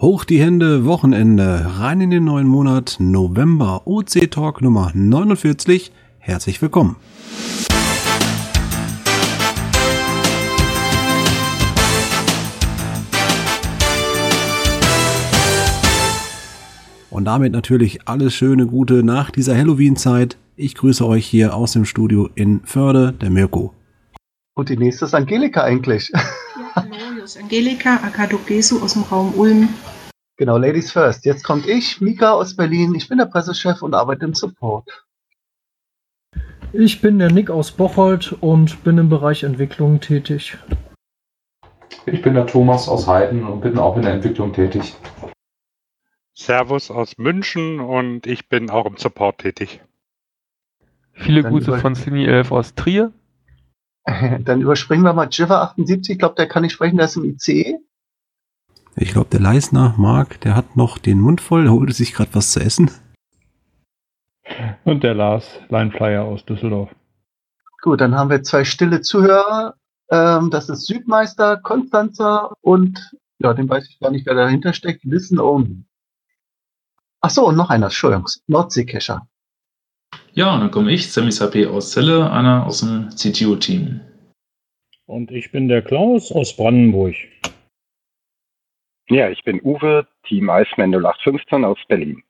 Hoch die Hände, Wochenende, rein in den neuen Monat November, OC Talk Nummer 49. Herzlich willkommen. Und damit natürlich alles Schöne, Gute nach dieser Halloween-Zeit. Ich grüße euch hier aus dem Studio in Förde, der Mirko. Und die nächste ist Angelika eigentlich. Ja, hallo, hier ist Angelika Akadogesu aus dem Raum Ulm. Genau, Ladies First. Jetzt kommt ich, Mika aus Berlin. Ich bin der Pressechef und arbeite im Support. Ich bin der Nick aus Bocholt und bin im Bereich Entwicklung tätig. Ich bin der Thomas aus Heiden und bin auch in der Entwicklung tätig. Servus aus München und ich bin auch im Support tätig. Viele Dann Grüße von Cine 11 aus Trier. Dann überspringen wir mal Jiva 78. Ich glaube, der kann nicht sprechen, der ist im ICE. Ich glaube, der Leisner, Marc, der hat noch den Mund voll, holte sich gerade was zu essen. Und der Lars, Lineflyer aus Düsseldorf. Gut, dann haben wir zwei stille Zuhörer. Ähm, das ist Südmeister, Konstanzer und, ja, den weiß ich gar nicht, wer dahinter steckt, Wissen Only. Ach so, und noch einer, Entschuldigung, Nordseekescher. Ja, und dann komme ich, Sammy Sapé aus Celle, einer aus dem CTO-Team. Und ich bin der Klaus aus Brandenburg. Ja, ich bin Uwe, Team Iceman 0815 aus Berlin.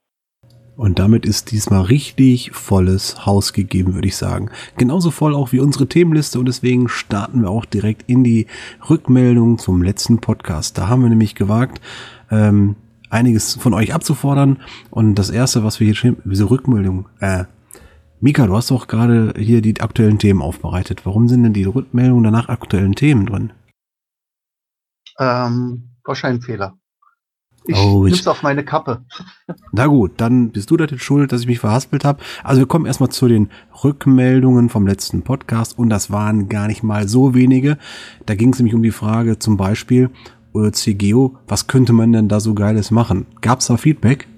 Und damit ist diesmal richtig volles Haus gegeben, würde ich sagen. Genauso voll auch wie unsere Themenliste und deswegen starten wir auch direkt in die Rückmeldung zum letzten Podcast. Da haben wir nämlich gewagt, ähm, einiges von euch abzufordern und das erste, was wir hier schreiben, diese Rückmeldung, äh, Mika, du hast doch gerade hier die aktuellen Themen aufbereitet. Warum sind denn die Rückmeldungen danach aktuellen Themen drin? Ähm, wahrscheinlich ein Fehler. Ich oh, ich, auf meine Kappe. Na gut, dann bist du da jetzt schuld, dass ich mich verhaspelt habe. Also wir kommen erstmal zu den Rückmeldungen vom letzten Podcast und das waren gar nicht mal so wenige. Da ging es nämlich um die Frage zum Beispiel, oder CGO, was könnte man denn da so Geiles machen? Gab es da Feedback?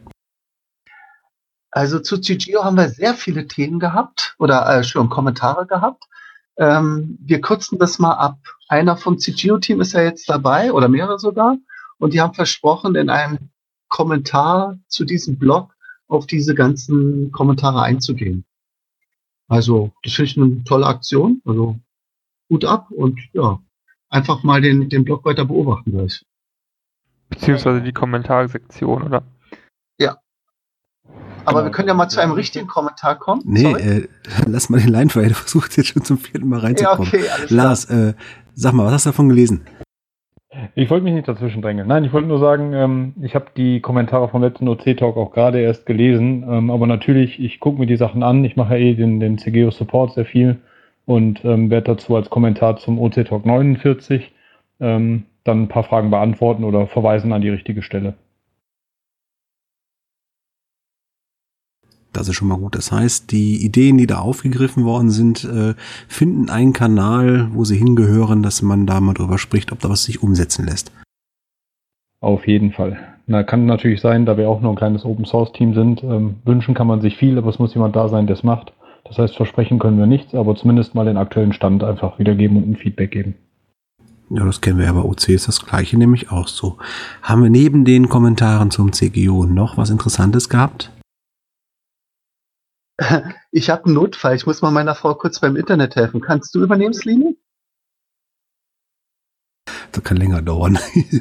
Also zu CGO haben wir sehr viele Themen gehabt oder äh, schon Kommentare gehabt. Ähm, wir kürzen das mal ab. Einer vom CGO-Team ist ja jetzt dabei oder mehrere sogar. Und die haben versprochen, in einem Kommentar zu diesem Blog auf diese ganzen Kommentare einzugehen. Also, das finde ich eine tolle Aktion. Also, gut ab und ja, einfach mal den, den Blog weiter beobachten gleich. Beziehungsweise die Kommentarsektion, oder? Aber genau. wir können ja mal zu einem richtigen Kommentar kommen. Nee, äh, lass mal den Line der versucht jetzt schon zum vierten Mal reinzukommen. Ja, okay, alles Lars, äh, sag mal, was hast du davon gelesen? Ich wollte mich nicht dazwischen drängeln. Nein, ich wollte nur sagen, ähm, ich habe die Kommentare vom letzten OC-Talk auch gerade erst gelesen. Ähm, aber natürlich, ich gucke mir die Sachen an. Ich mache ja eh den, den CGO Support sehr viel und ähm, werde dazu als Kommentar zum OC-Talk 49 ähm, dann ein paar Fragen beantworten oder verweisen an die richtige Stelle. Das ist schon mal gut. Das heißt, die Ideen, die da aufgegriffen worden sind, äh, finden einen Kanal, wo sie hingehören, dass man da mal drüber spricht, ob da was sich umsetzen lässt. Auf jeden Fall. Na, kann natürlich sein, da wir auch nur ein kleines Open Source Team sind. Ähm, wünschen kann man sich viel, aber es muss jemand da sein, der es macht. Das heißt, versprechen können wir nichts, aber zumindest mal den aktuellen Stand einfach wiedergeben und ein Feedback geben. Ja, das kennen wir ja bei OC, ist das gleiche nämlich auch so. Haben wir neben den Kommentaren zum CGO noch was Interessantes gehabt? Ich habe einen Notfall. Ich muss mal meiner Frau kurz beim Internet helfen. Kannst du übernehmen, Slini? Das kann länger dauern.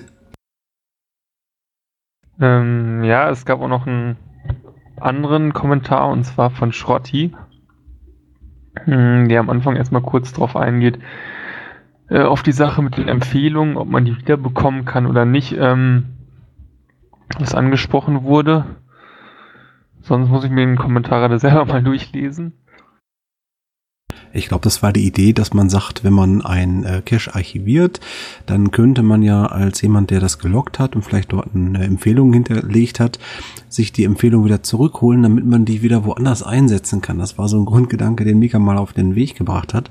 ähm, ja, es gab auch noch einen anderen Kommentar und zwar von Schrotti, hm, der am Anfang erstmal kurz drauf eingeht, äh, auf die Sache mit den Empfehlungen, ob man die wiederbekommen kann oder nicht, ähm, was angesprochen wurde. Sonst muss ich mir den Kommentar da selber mal durchlesen. Ich glaube, das war die Idee, dass man sagt, wenn man ein äh, Cache archiviert, dann könnte man ja als jemand, der das gelockt hat und vielleicht dort eine Empfehlung hinterlegt hat, sich die Empfehlung wieder zurückholen, damit man die wieder woanders einsetzen kann. Das war so ein Grundgedanke, den Mika mal auf den Weg gebracht hat.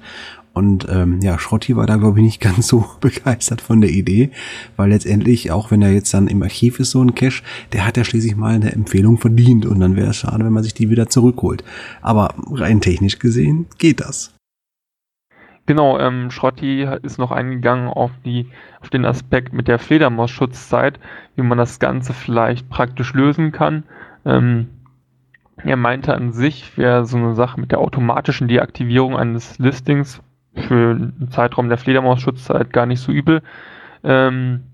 Und ähm, ja, Schrotti war da, glaube ich, nicht ganz so begeistert von der Idee, weil letztendlich, auch wenn er jetzt dann im Archiv ist, so ein Cache, der hat ja schließlich mal eine Empfehlung verdient und dann wäre es schade, wenn man sich die wieder zurückholt. Aber rein technisch gesehen geht das. Genau, ähm, Schrotti ist noch eingegangen auf, die, auf den Aspekt mit der Fledermaus-Schutzzeit, wie man das Ganze vielleicht praktisch lösen kann. Ähm, er meinte an sich, wäre so eine Sache mit der automatischen Deaktivierung eines Listings für einen Zeitraum der Fledermaus-Schutzzeit gar nicht so übel. Ähm,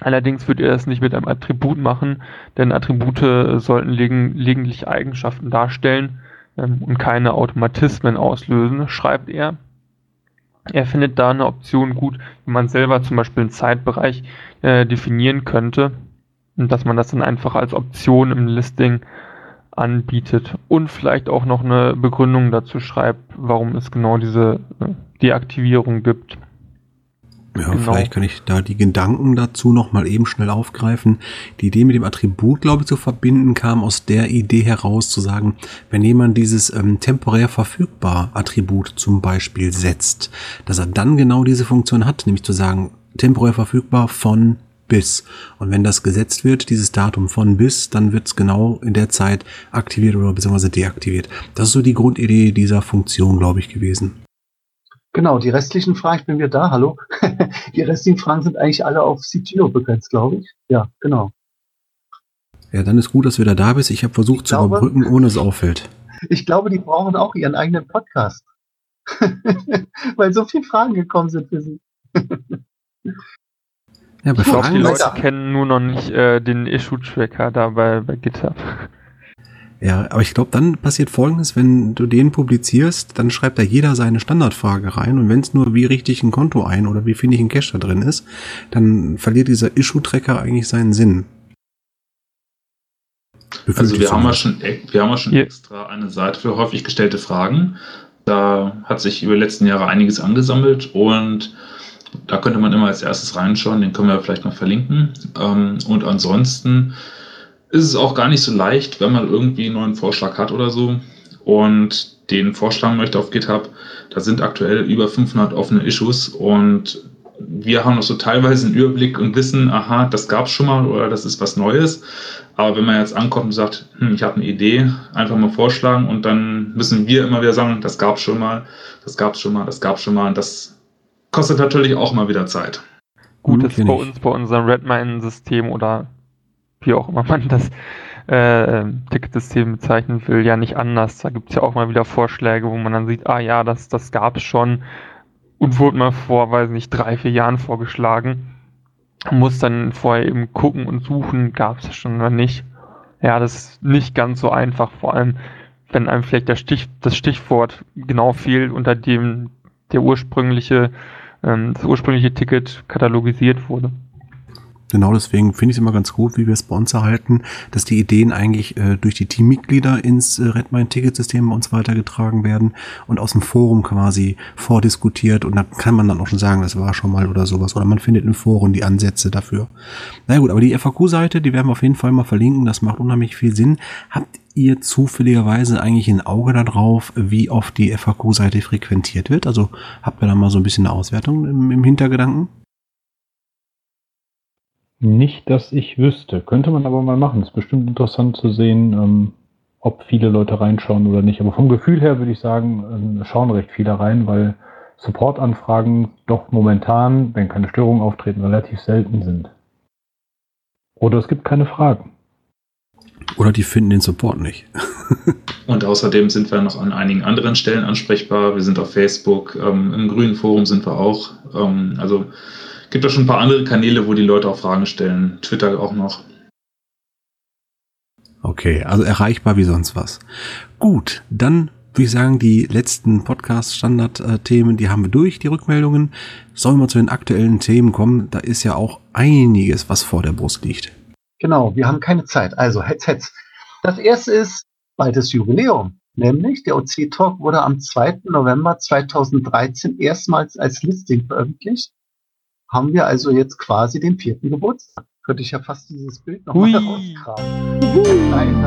allerdings würde er es nicht mit einem Attribut machen, denn Attribute sollten lediglich Eigenschaften darstellen ähm, und keine Automatismen auslösen, schreibt er. Er findet da eine Option gut, wie man selber zum Beispiel einen Zeitbereich äh, definieren könnte und dass man das dann einfach als Option im Listing anbietet und vielleicht auch noch eine Begründung dazu schreibt, warum es genau diese äh, Deaktivierung gibt. Ja, genau. vielleicht kann ich da die Gedanken dazu noch mal eben schnell aufgreifen. Die Idee mit dem Attribut, glaube ich, zu verbinden, kam aus der Idee heraus zu sagen, wenn jemand dieses ähm, temporär verfügbar Attribut zum Beispiel setzt, dass er dann genau diese Funktion hat, nämlich zu sagen, temporär verfügbar von bis. Und wenn das gesetzt wird, dieses Datum von bis, dann wird es genau in der Zeit aktiviert oder beziehungsweise deaktiviert. Das ist so die Grundidee dieser Funktion, glaube ich, gewesen. Genau, die restlichen Fragen, ich bin wieder da, hallo. die restlichen Fragen sind eigentlich alle auf CTO begrenzt, glaube ich. Ja, genau. Ja, dann ist gut, dass du wieder da bist. Ich habe versucht ich zu glaube, überbrücken, ohne es auffällt. Ich glaube, die brauchen auch ihren eigenen Podcast. Weil so viele Fragen gekommen sind für sie. Ja, bei ich glaube, die Leute kennen nur noch nicht äh, den Issue-Tracker da bei, bei GitHub. Ja, aber ich glaube, dann passiert Folgendes, wenn du den publizierst, dann schreibt da jeder seine Standardfrage rein und wenn es nur wie richtig ein Konto ein oder wie finde ich ein Cache da drin ist, dann verliert dieser Issue-Tracker eigentlich seinen Sinn. also wir haben, ja schon, wir haben ja schon extra eine Seite für häufig gestellte Fragen. Da hat sich über die letzten Jahre einiges angesammelt und da könnte man immer als erstes reinschauen, den können wir vielleicht noch verlinken. Ähm, und ansonsten ist es auch gar nicht so leicht, wenn man irgendwie einen neuen Vorschlag hat oder so und den vorschlagen möchte auf GitHub. Da sind aktuell über 500 offene Issues und wir haben noch so teilweise einen Überblick und wissen, aha, das gab es schon mal oder das ist was Neues. Aber wenn man jetzt ankommt und sagt, hm, ich habe eine Idee, einfach mal vorschlagen und dann müssen wir immer wieder sagen, das gab es schon mal, das gab es schon mal, das gab es schon mal. Und das kostet natürlich auch mal wieder Zeit. Gut, das ist bei uns, bei unserem Redmine-System oder wie auch immer man das äh, Ticketsystem bezeichnen will, ja nicht anders. Da gibt es ja auch mal wieder Vorschläge, wo man dann sieht, ah ja, das, das gab es schon und wurde mal vor, weiß nicht, drei, vier Jahren vorgeschlagen. Man muss dann vorher eben gucken und suchen, gab es schon oder nicht. Ja, das ist nicht ganz so einfach, vor allem wenn einem vielleicht der Stich, das Stichwort genau fehlt, unter dem der ursprüngliche, ähm, das ursprüngliche Ticket katalogisiert wurde. Genau deswegen finde ich es immer ganz gut, wie wir uns erhalten, dass die Ideen eigentlich äh, durch die Teammitglieder ins äh, Redmine-Ticketsystem bei uns weitergetragen werden und aus dem Forum quasi vordiskutiert und da kann man dann auch schon sagen, das war schon mal oder sowas oder man findet im Forum die Ansätze dafür. Na gut, aber die FAQ-Seite, die werden wir auf jeden Fall mal verlinken, das macht unheimlich viel Sinn. Habt ihr zufälligerweise eigentlich ein Auge darauf, wie oft die FAQ-Seite frequentiert wird? Also habt ihr da mal so ein bisschen eine Auswertung im, im Hintergedanken? Nicht, dass ich wüsste. Könnte man aber mal machen. Ist bestimmt interessant zu sehen, ähm, ob viele Leute reinschauen oder nicht. Aber vom Gefühl her würde ich sagen, äh, schauen recht viele rein, weil Supportanfragen doch momentan, wenn keine Störungen auftreten, relativ selten sind. Oder es gibt keine Fragen. Oder die finden den Support nicht. Und außerdem sind wir noch an einigen anderen Stellen ansprechbar. Wir sind auf Facebook, ähm, im Grünen Forum sind wir auch. Ähm, also gibt auch schon ein paar andere Kanäle, wo die Leute auch Fragen stellen. Twitter auch noch. Okay, also erreichbar wie sonst was. Gut, dann würde ich sagen, die letzten Podcast-Standard-Themen, die haben wir durch, die Rückmeldungen. Sollen wir zu den aktuellen Themen kommen? Da ist ja auch einiges, was vor der Brust liegt. Genau, wir haben keine Zeit. Also, hetz, hetz. Das erste ist baldes Jubiläum. Nämlich der OC-Talk wurde am 2. November 2013 erstmals als Listing veröffentlicht haben wir also jetzt quasi den vierten Geburtstag. Könnte ich ja fast dieses Bild nochmal rauskramen. Nein,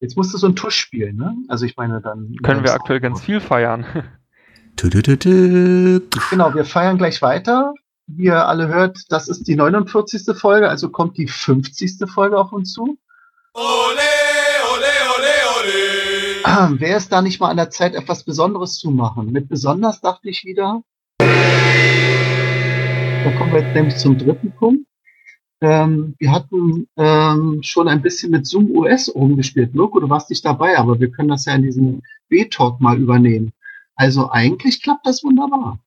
Jetzt musst du so einen Tusch spielen, ne? Also ich meine dann. Können wir aktuell ganz viel feiern. Genau, wir feiern gleich weiter. Wie ihr alle hört, das ist die 49. Folge, also kommt die 50. Folge auf uns zu. Ole, ole, ole, ole. Wäre es da nicht mal an der Zeit, etwas Besonderes zu machen? Mit besonders dachte ich wieder. Da kommen wir jetzt nämlich zum dritten Punkt. Ähm, wir hatten ähm, schon ein bisschen mit Zoom US rumgespielt. Mirko, du warst nicht dabei, aber wir können das ja in diesem B-Talk mal übernehmen. Also eigentlich klappt das wunderbar.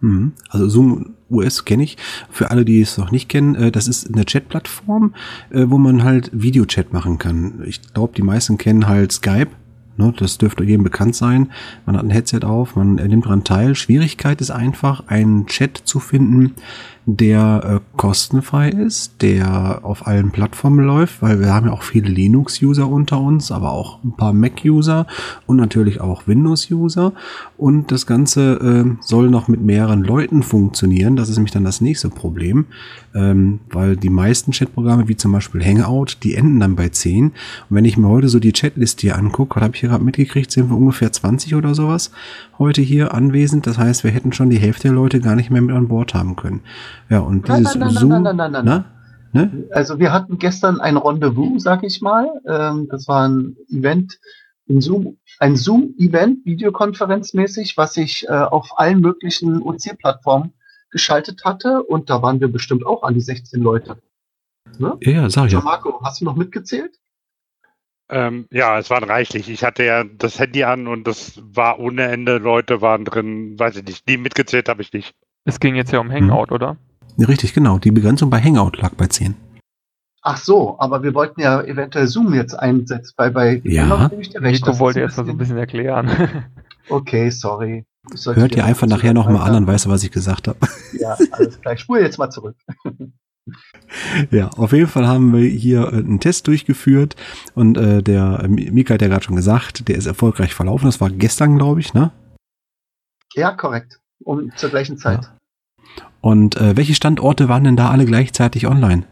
Hm. Also Zoom US kenne ich. Für alle, die es noch nicht kennen, äh, das ist eine Chat-Plattform, äh, wo man halt Videochat machen kann. Ich glaube, die meisten kennen halt Skype. Ne, das dürfte jedem bekannt sein. Man hat ein Headset auf, man nimmt daran teil. Schwierigkeit ist einfach, einen Chat zu finden, der äh, kostenfrei ist, der auf allen Plattformen läuft, weil wir haben ja auch viele Linux-User unter uns, aber auch ein paar Mac-User und natürlich auch Windows-User. Und das Ganze äh, soll noch mit mehreren Leuten funktionieren. Das ist nämlich dann das nächste Problem, ähm, weil die meisten Chatprogramme, wie zum Beispiel Hangout, die enden dann bei 10. Und wenn ich mir heute so die Chatliste hier angucke, habe ich hier gerade mitgekriegt, sind wir ungefähr 20 oder sowas heute hier anwesend. Das heißt, wir hätten schon die Hälfte der Leute gar nicht mehr mit an Bord haben können. Ja, und dieses nein, nein, Zoom. Nein, nein, nein, nein, nein. Ne? Also wir hatten gestern ein Rendezvous, sag ich mal. Ähm, das war ein Event, ein Zoom, ein Zoom-Event, videokonferenzmäßig, was ich äh, auf allen möglichen OC-Plattformen geschaltet hatte. Und da waren wir bestimmt auch an die 16 Leute. Ne? Ja, ja, sag ich ja. Marco, hast du noch mitgezählt? Ähm, ja, es waren reichlich. Ich hatte ja das Handy an und das war ohne Ende. Leute waren drin, weiß ich nicht. Die mitgezählt habe ich nicht. Es ging jetzt ja um Hangout, hm. oder? Ja, richtig, genau. Die Begrenzung bei Hangout lag bei 10. Ach so, aber wir wollten ja eventuell Zoom jetzt einsetzen, weil bei ja. Nico wollte erst mal so ein bisschen erklären. okay, sorry. Hört ihr einfach nachher nochmal an, dann weißt du, was ich gesagt habe. Ja, alles klar. Ich spule jetzt mal zurück. Ja, auf jeden Fall haben wir hier äh, einen Test durchgeführt und äh, der Mika hat ja gerade schon gesagt, der ist erfolgreich verlaufen. Das war gestern, glaube ich, ne? Ja, korrekt. Um zur gleichen Zeit. Ja. Und äh, welche Standorte waren denn da alle gleichzeitig online?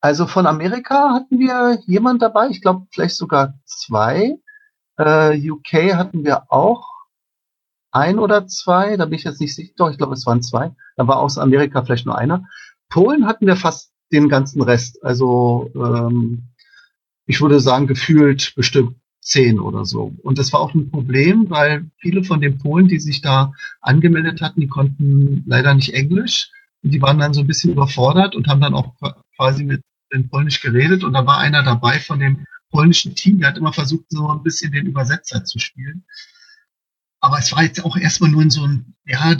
Also von Amerika hatten wir jemand dabei, ich glaube vielleicht sogar zwei. Äh, UK hatten wir auch ein oder zwei, da bin ich jetzt nicht sicher, doch, ich glaube es waren zwei. Da war aus Amerika vielleicht nur einer. Polen hatten wir fast den ganzen Rest. Also ähm, ich würde sagen, gefühlt bestimmt zehn oder so. Und das war auch ein Problem, weil viele von den Polen, die sich da angemeldet hatten, die konnten leider nicht Englisch. Und die waren dann so ein bisschen überfordert und haben dann auch quasi mit den Polnisch geredet. Und da war einer dabei von dem polnischen Team, der hat immer versucht, so ein bisschen den Übersetzer zu spielen. Aber es war jetzt auch erstmal nur in so ein, ja,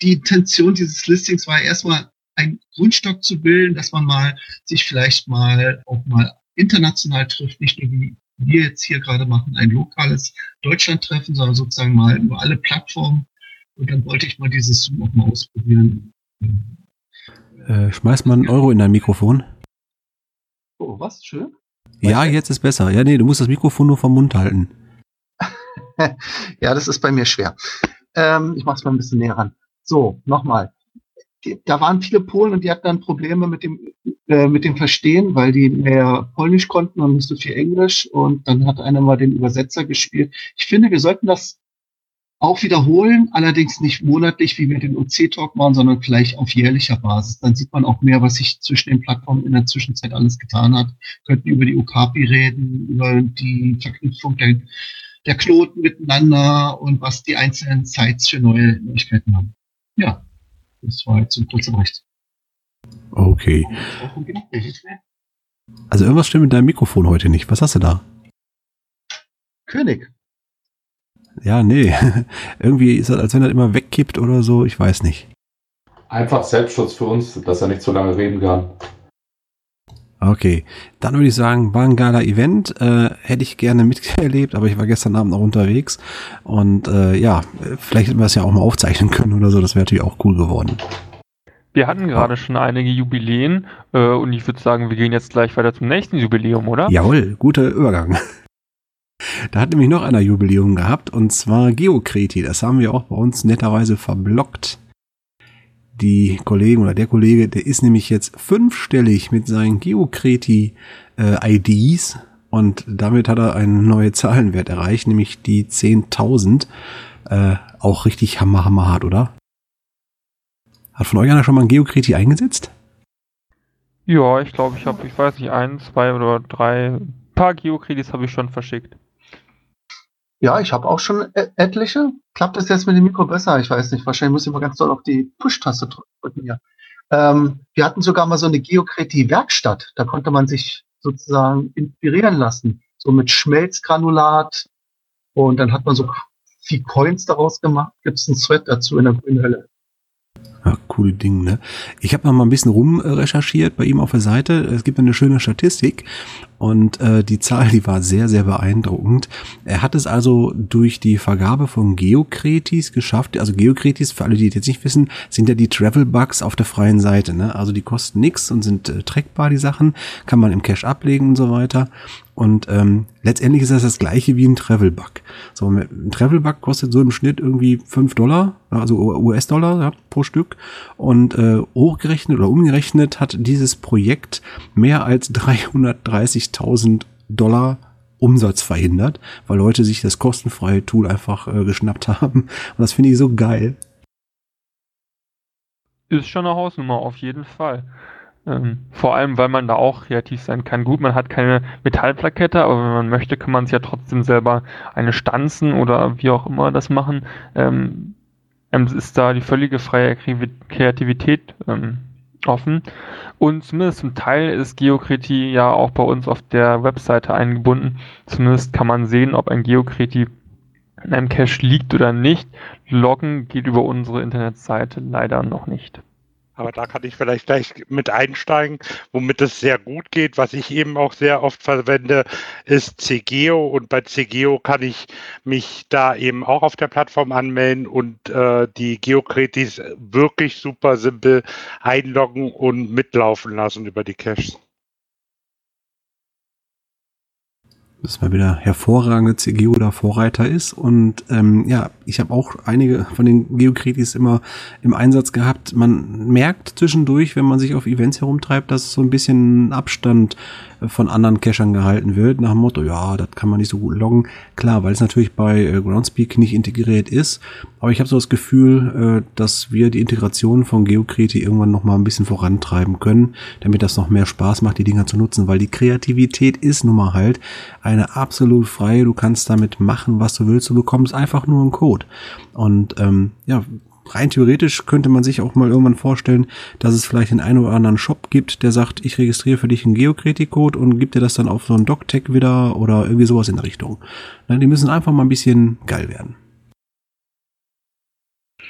die Intention dieses Listings war erstmal ein Grundstock zu bilden, dass man mal sich vielleicht mal auch mal international trifft, nicht nur wie wir jetzt hier gerade machen, ein lokales Deutschland-Treffen, sondern sozusagen mal über alle Plattformen. Und dann wollte ich mal dieses Zoom auch mal ausprobieren. Äh, schmeiß mal einen Euro in dein Mikrofon. Oh, was? Schön? Ja, jetzt ist besser. Ja, nee, du musst das Mikrofon nur vom Mund halten. ja, das ist bei mir schwer. Ähm, ich mach's mal ein bisschen näher ran. So, nochmal da waren viele Polen und die hatten dann Probleme mit dem, äh, mit dem Verstehen, weil die mehr Polnisch konnten und nicht so viel Englisch. Und dann hat einer mal den Übersetzer gespielt. Ich finde, wir sollten das auch wiederholen, allerdings nicht monatlich, wie wir den OC-Talk machen, sondern vielleicht auf jährlicher Basis. Dann sieht man auch mehr, was sich zwischen den Plattformen in der Zwischenzeit alles getan hat. Wir könnten über die Okapi reden, über die Verknüpfung der, der Knoten miteinander und was die einzelnen Sites für neue Neuigkeiten haben. Ja. Das war jetzt ein kurzer Bericht. Okay. Also irgendwas stimmt mit deinem Mikrofon heute nicht. Was hast du da? König. Ja, nee. Irgendwie ist das, als wenn er immer wegkippt oder so. Ich weiß nicht. Einfach Selbstschutz für uns, dass er nicht so lange reden kann. Okay, dann würde ich sagen, war ein geiler Event. Äh, hätte ich gerne miterlebt, aber ich war gestern Abend noch unterwegs. Und äh, ja, vielleicht hätten wir es ja auch mal aufzeichnen können oder so. Das wäre natürlich auch cool geworden. Wir hatten gerade schon einige Jubiläen äh, und ich würde sagen, wir gehen jetzt gleich weiter zum nächsten Jubiläum, oder? Jawohl, guter Übergang. Da hat nämlich noch einer Jubiläum gehabt und zwar Geokreti. Das haben wir auch bei uns netterweise verblockt die Kollegen oder der Kollege, der ist nämlich jetzt fünfstellig mit seinen Geokreti-IDs äh, und damit hat er einen neuen Zahlenwert erreicht, nämlich die 10.000. äh, auch richtig hammer, hammer hart, oder? Hat von euch einer schon mal ein Geokreti eingesetzt? Ja, ich glaube, ich habe, ich weiß nicht, ein, zwei oder drei, paar Geokredits habe ich schon verschickt. Ja, ich habe auch schon etliche. Klappt das jetzt mit dem Mikro besser? Ich weiß nicht. Wahrscheinlich muss ich mal ganz doll auf die Push-Taste drücken hier. Ähm, wir hatten sogar mal so eine Geokreti-Werkstatt. Da konnte man sich sozusagen inspirieren lassen. So mit Schmelzgranulat. Und dann hat man so viel Coins daraus gemacht. Gibt es einen Thread dazu in der grünen Hölle. Coole Ding, ne? Ich habe mal ein bisschen rumrecherchiert bei ihm auf der Seite. Es gibt eine schöne Statistik und äh, die Zahl, die war sehr, sehr beeindruckend. Er hat es also durch die Vergabe von Geokretis geschafft. Also Geokretis, für alle, die das jetzt nicht wissen, sind ja die Travel-Bugs auf der freien Seite. Ne? Also die kosten nix und sind äh, trackbar, die Sachen. Kann man im Cache ablegen und so weiter. Und ähm, letztendlich ist das das gleiche wie ein Travel-Bug. So, ein Travel-Bug kostet so im Schnitt irgendwie fünf Dollar, also US-Dollar ja, pro Stück. Und äh, hochgerechnet oder umgerechnet hat dieses Projekt mehr als 330.000 Dollar Umsatz verhindert, weil Leute sich das kostenfreie Tool einfach äh, geschnappt haben. Und das finde ich so geil. Ist schon eine Hausnummer, auf jeden Fall. Ähm, vor allem, weil man da auch kreativ sein kann. Gut, man hat keine Metallplakette, aber wenn man möchte, kann man es ja trotzdem selber eine stanzen oder wie auch immer das machen. Ähm, ist da die völlige freie Kreativität ähm, offen. Und zumindest zum Teil ist Geokriti ja auch bei uns auf der Webseite eingebunden. Zumindest kann man sehen, ob ein Geokriti in einem Cache liegt oder nicht. Loggen geht über unsere Internetseite leider noch nicht. Aber da kann ich vielleicht gleich mit einsteigen, womit es sehr gut geht. Was ich eben auch sehr oft verwende, ist CGO. Und bei CGO kann ich mich da eben auch auf der Plattform anmelden und äh, die Geokretis wirklich super simpel einloggen und mitlaufen lassen über die Caches. Dass mal wieder hervorragende CGO oder Vorreiter ist. Und ähm, ja, ich habe auch einige von den Geokritis immer im Einsatz gehabt. Man merkt zwischendurch, wenn man sich auf Events herumtreibt, dass so ein bisschen Abstand von anderen Cachern gehalten wird, nach dem Motto, ja, das kann man nicht so gut loggen. Klar, weil es natürlich bei äh, Groundspeak nicht integriert ist, aber ich habe so das Gefühl, äh, dass wir die Integration von Geokreti irgendwann noch mal ein bisschen vorantreiben können, damit das noch mehr Spaß macht, die Dinger zu nutzen, weil die Kreativität ist nun mal halt eine absolut freie, du kannst damit machen, was du willst, du bekommst einfach nur einen Code. Und ähm, ja, rein theoretisch könnte man sich auch mal irgendwann vorstellen, dass es vielleicht den einen oder anderen Shop gibt, der sagt, ich registriere für dich einen Geokritik-Code und gibt dir das dann auf so einen DocTech wieder oder irgendwie sowas in der Richtung. Nein, die müssen einfach mal ein bisschen geil werden.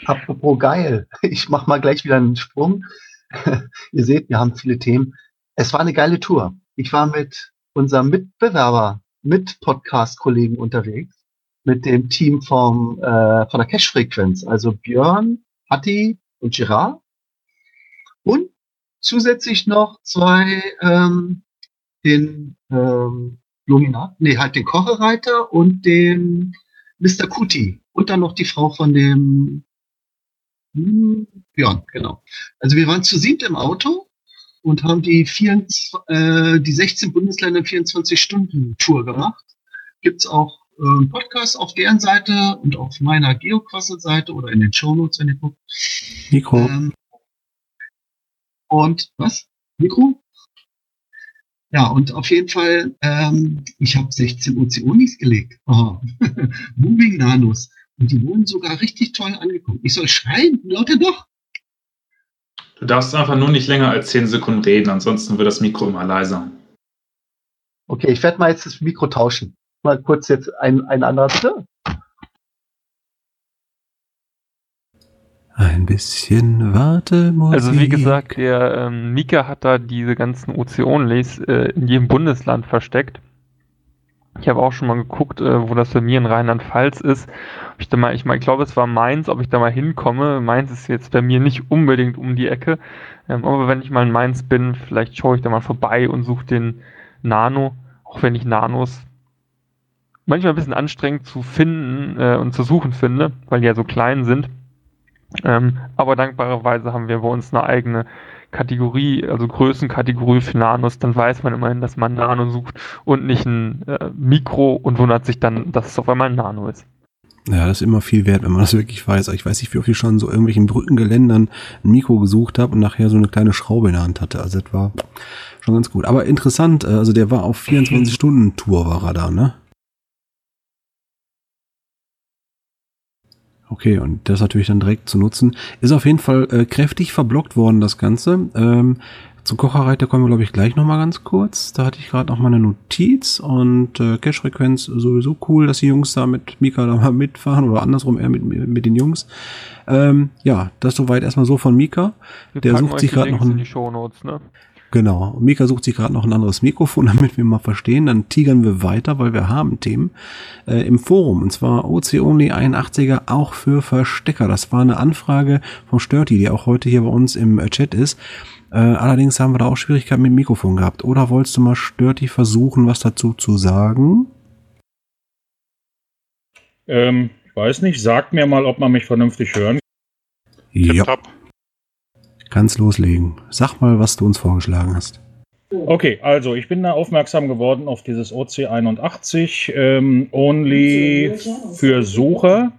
Apropos geil, ich mach mal gleich wieder einen Sprung. Ihr seht, wir haben viele Themen. Es war eine geile Tour. Ich war mit unserem Mitbewerber, mit Podcast-Kollegen unterwegs mit dem Team vom, äh, von der Cache-Frequenz, also Björn, Hatti und Girard. Und zusätzlich noch zwei, ähm, den ähm, Luminat, nee, halt den Kochereiter und den Mr. Kuti. Und dann noch die Frau von dem hm, Björn, genau. Also wir waren zu siebt im Auto und haben die, 24, äh, die 16 Bundesländer 24-Stunden-Tour gemacht. Gibt's auch äh, Podcast auf deren Seite und auf meiner Geoquassel-Seite oder in den Shownotes, wenn ihr guckt. Mikro. Ähm, und was? Mikro? Ja, und auf jeden Fall, ähm, ich habe 16 Ozeonis gelegt. Oh. Moving Nanos. Und die wurden sogar richtig toll angekommen. Ich soll schreien, Leute doch. Du darfst einfach nur nicht länger als 10 Sekunden reden, ansonsten wird das Mikro immer leiser. Okay, ich werde mal jetzt das Mikro tauschen mal kurz jetzt ein, ein anderer bitte. Ein bisschen Wartemusik. Also wie gesagt, der ähm, Mika hat da diese ganzen Ozeonlays äh, in jedem Bundesland versteckt. Ich habe auch schon mal geguckt, äh, wo das bei mir in Rheinland-Pfalz ist. Ob ich mal, ich, mal, ich glaube, es war Mainz, ob ich da mal hinkomme. Mainz ist jetzt bei mir nicht unbedingt um die Ecke. Ähm, aber wenn ich mal in Mainz bin, vielleicht schaue ich da mal vorbei und suche den Nano. Auch wenn ich Nanos manchmal ein bisschen anstrengend zu finden äh, und zu suchen finde, weil die ja so klein sind. Ähm, aber dankbarerweise haben wir bei uns eine eigene Kategorie, also Größenkategorie für Nanos, dann weiß man immerhin, dass man Nano sucht und nicht ein äh, Mikro und wundert sich dann, dass es auf einmal ein Nano ist. Ja, das ist immer viel wert, wenn man das wirklich weiß. Ich weiß nicht, wie oft ich schon so irgendwelchen Brückengeländern ein Mikro gesucht habe und nachher so eine kleine Schraube in der Hand hatte. Also das war schon ganz gut. Aber interessant, äh, also der war auf 24-Stunden-Tour war er da, ne? Okay, und das natürlich dann direkt zu nutzen. Ist auf jeden Fall äh, kräftig verblockt worden, das Ganze. Ähm, zur Kocherreiter kommen wir, glaube ich, gleich nochmal ganz kurz. Da hatte ich gerade noch mal eine Notiz und äh, Cache-Frequenz sowieso cool, dass die Jungs da mit Mika da mal mitfahren oder andersrum eher mit, mit den Jungs. Ähm, ja, das soweit erstmal so von Mika. Wir Der sucht sich gerade noch in ein die Shownotes, ne? Genau. Mika sucht sich gerade noch ein anderes Mikrofon, damit wir mal verstehen. Dann tigern wir weiter, weil wir haben Themen äh, im Forum. Und zwar OC Only 81er auch für Verstecker. Das war eine Anfrage von Störti, die auch heute hier bei uns im äh, Chat ist. Äh, allerdings haben wir da auch Schwierigkeiten mit dem Mikrofon gehabt. Oder wolltest du mal Störti versuchen, was dazu zu sagen? Ähm, ich weiß nicht, sagt mir mal, ob man mich vernünftig hören Ja. Kannst loslegen. Sag mal, was du uns vorgeschlagen hast. Okay, also ich bin da aufmerksam geworden auf dieses OC81 ähm, Only für Sucher.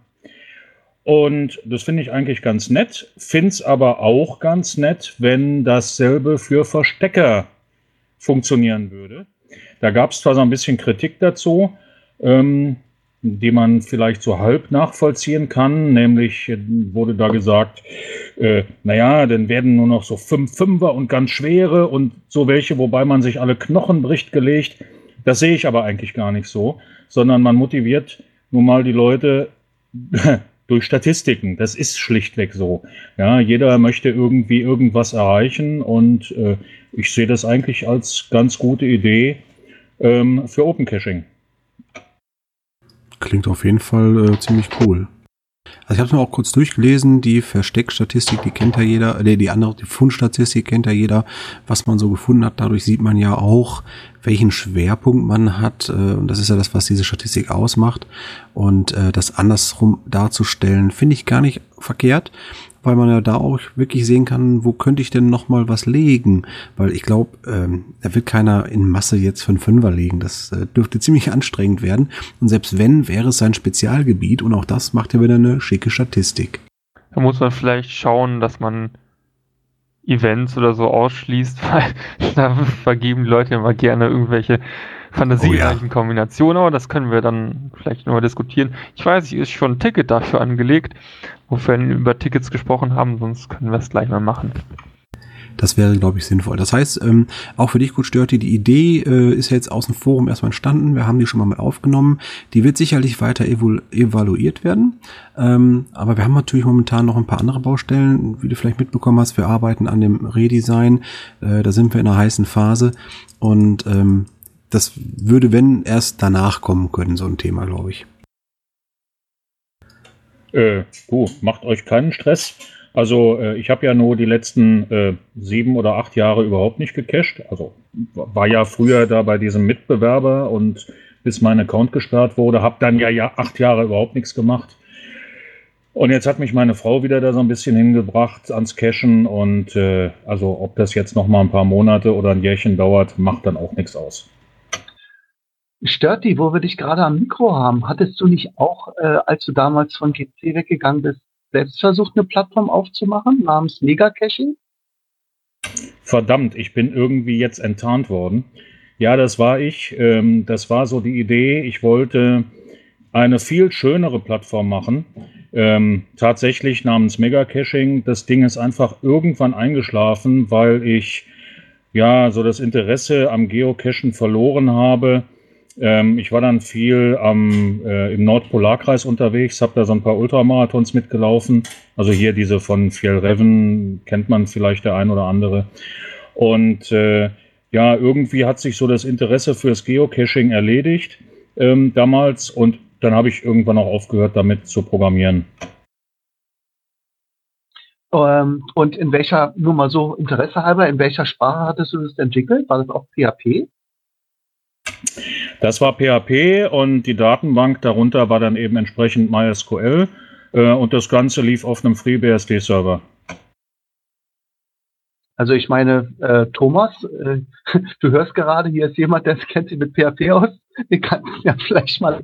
Und das finde ich eigentlich ganz nett. Finde es aber auch ganz nett, wenn dasselbe für Verstecker funktionieren würde. Da gab es zwar so ein bisschen Kritik dazu, ähm, die man vielleicht so halb nachvollziehen kann. Nämlich äh, wurde da gesagt, äh, naja, dann werden nur noch so fünf Fünfer und ganz schwere und so welche, wobei man sich alle Knochen bricht gelegt. Das sehe ich aber eigentlich gar nicht so, sondern man motiviert nun mal die Leute durch Statistiken. Das ist schlichtweg so. Ja, jeder möchte irgendwie irgendwas erreichen und äh, ich sehe das eigentlich als ganz gute Idee ähm, für Open Caching. Klingt auf jeden Fall äh, ziemlich cool. Also ich habe es mir auch kurz durchgelesen, die Versteckstatistik, die kennt ja jeder, äh, die andere, die Fundstatistik kennt ja jeder, was man so gefunden hat. Dadurch sieht man ja auch, welchen Schwerpunkt man hat. Äh, und das ist ja das, was diese Statistik ausmacht. Und äh, das andersrum darzustellen, finde ich gar nicht verkehrt, weil man ja da auch wirklich sehen kann, wo könnte ich denn noch mal was legen? Weil ich glaube, ähm, da wird keiner in Masse jetzt für einen Fünfer legen. Das äh, dürfte ziemlich anstrengend werden. Und selbst wenn, wäre es sein Spezialgebiet und auch das macht ja wieder eine schicke Statistik. Da muss man vielleicht schauen, dass man Events oder so ausschließt, weil da vergeben Leute immer gerne irgendwelche fantasiereichen Kombinationen, aber das können wir dann vielleicht nochmal diskutieren. Ich weiß, hier ist schon ein Ticket dafür angelegt, wofür wir über Tickets gesprochen haben, sonst können wir es gleich mal machen. Das wäre, glaube ich, sinnvoll. Das heißt, ähm, auch für dich gut Störti, die Idee äh, ist ja jetzt aus dem Forum erstmal entstanden. Wir haben die schon mal mit aufgenommen. Die wird sicherlich weiter evalu evaluiert werden. Ähm, aber wir haben natürlich momentan noch ein paar andere Baustellen. Wie du vielleicht mitbekommen hast, wir arbeiten an dem Redesign. Äh, da sind wir in einer heißen Phase. Und ähm, das würde, wenn, erst danach kommen können, so ein Thema, glaube ich. Äh, gut, macht euch keinen Stress. Also äh, ich habe ja nur die letzten äh, sieben oder acht Jahre überhaupt nicht gecached. Also war ja früher da bei diesem Mitbewerber und bis mein Account gesperrt wurde, habe dann ja, ja acht Jahre überhaupt nichts gemacht. Und jetzt hat mich meine Frau wieder da so ein bisschen hingebracht ans Cashen und äh, also ob das jetzt noch mal ein paar Monate oder ein Jährchen dauert, macht dann auch nichts aus. Stört die, wo wir dich gerade am Mikro haben? Hattest du nicht auch, äh, als du damals von GC weggegangen bist, selbst versucht, eine Plattform aufzumachen namens Mega Caching? Verdammt, ich bin irgendwie jetzt enttarnt worden. Ja, das war ich. Ähm, das war so die Idee. Ich wollte eine viel schönere Plattform machen. Ähm, tatsächlich namens Mega Caching. Das Ding ist einfach irgendwann eingeschlafen, weil ich ja so das Interesse am Geocachen verloren habe. Ähm, ich war dann viel am, äh, im Nordpolarkreis unterwegs, habe da so ein paar Ultramarathons mitgelaufen. Also hier diese von Fjellreven kennt man vielleicht der ein oder andere. Und äh, ja, irgendwie hat sich so das Interesse fürs Geocaching erledigt ähm, damals und dann habe ich irgendwann auch aufgehört, damit zu programmieren. Ähm, und in welcher, nur mal so Interesse halber, in welcher Sprache hattest du das entwickelt? War das auch PHP? Das war PHP und die Datenbank darunter war dann eben entsprechend MySQL äh, und das Ganze lief auf einem FreeBSD-Server. Also ich meine, äh, Thomas, äh, du hörst gerade, hier ist jemand, der kennt sich mit PHP aus. Wir können ja vielleicht mal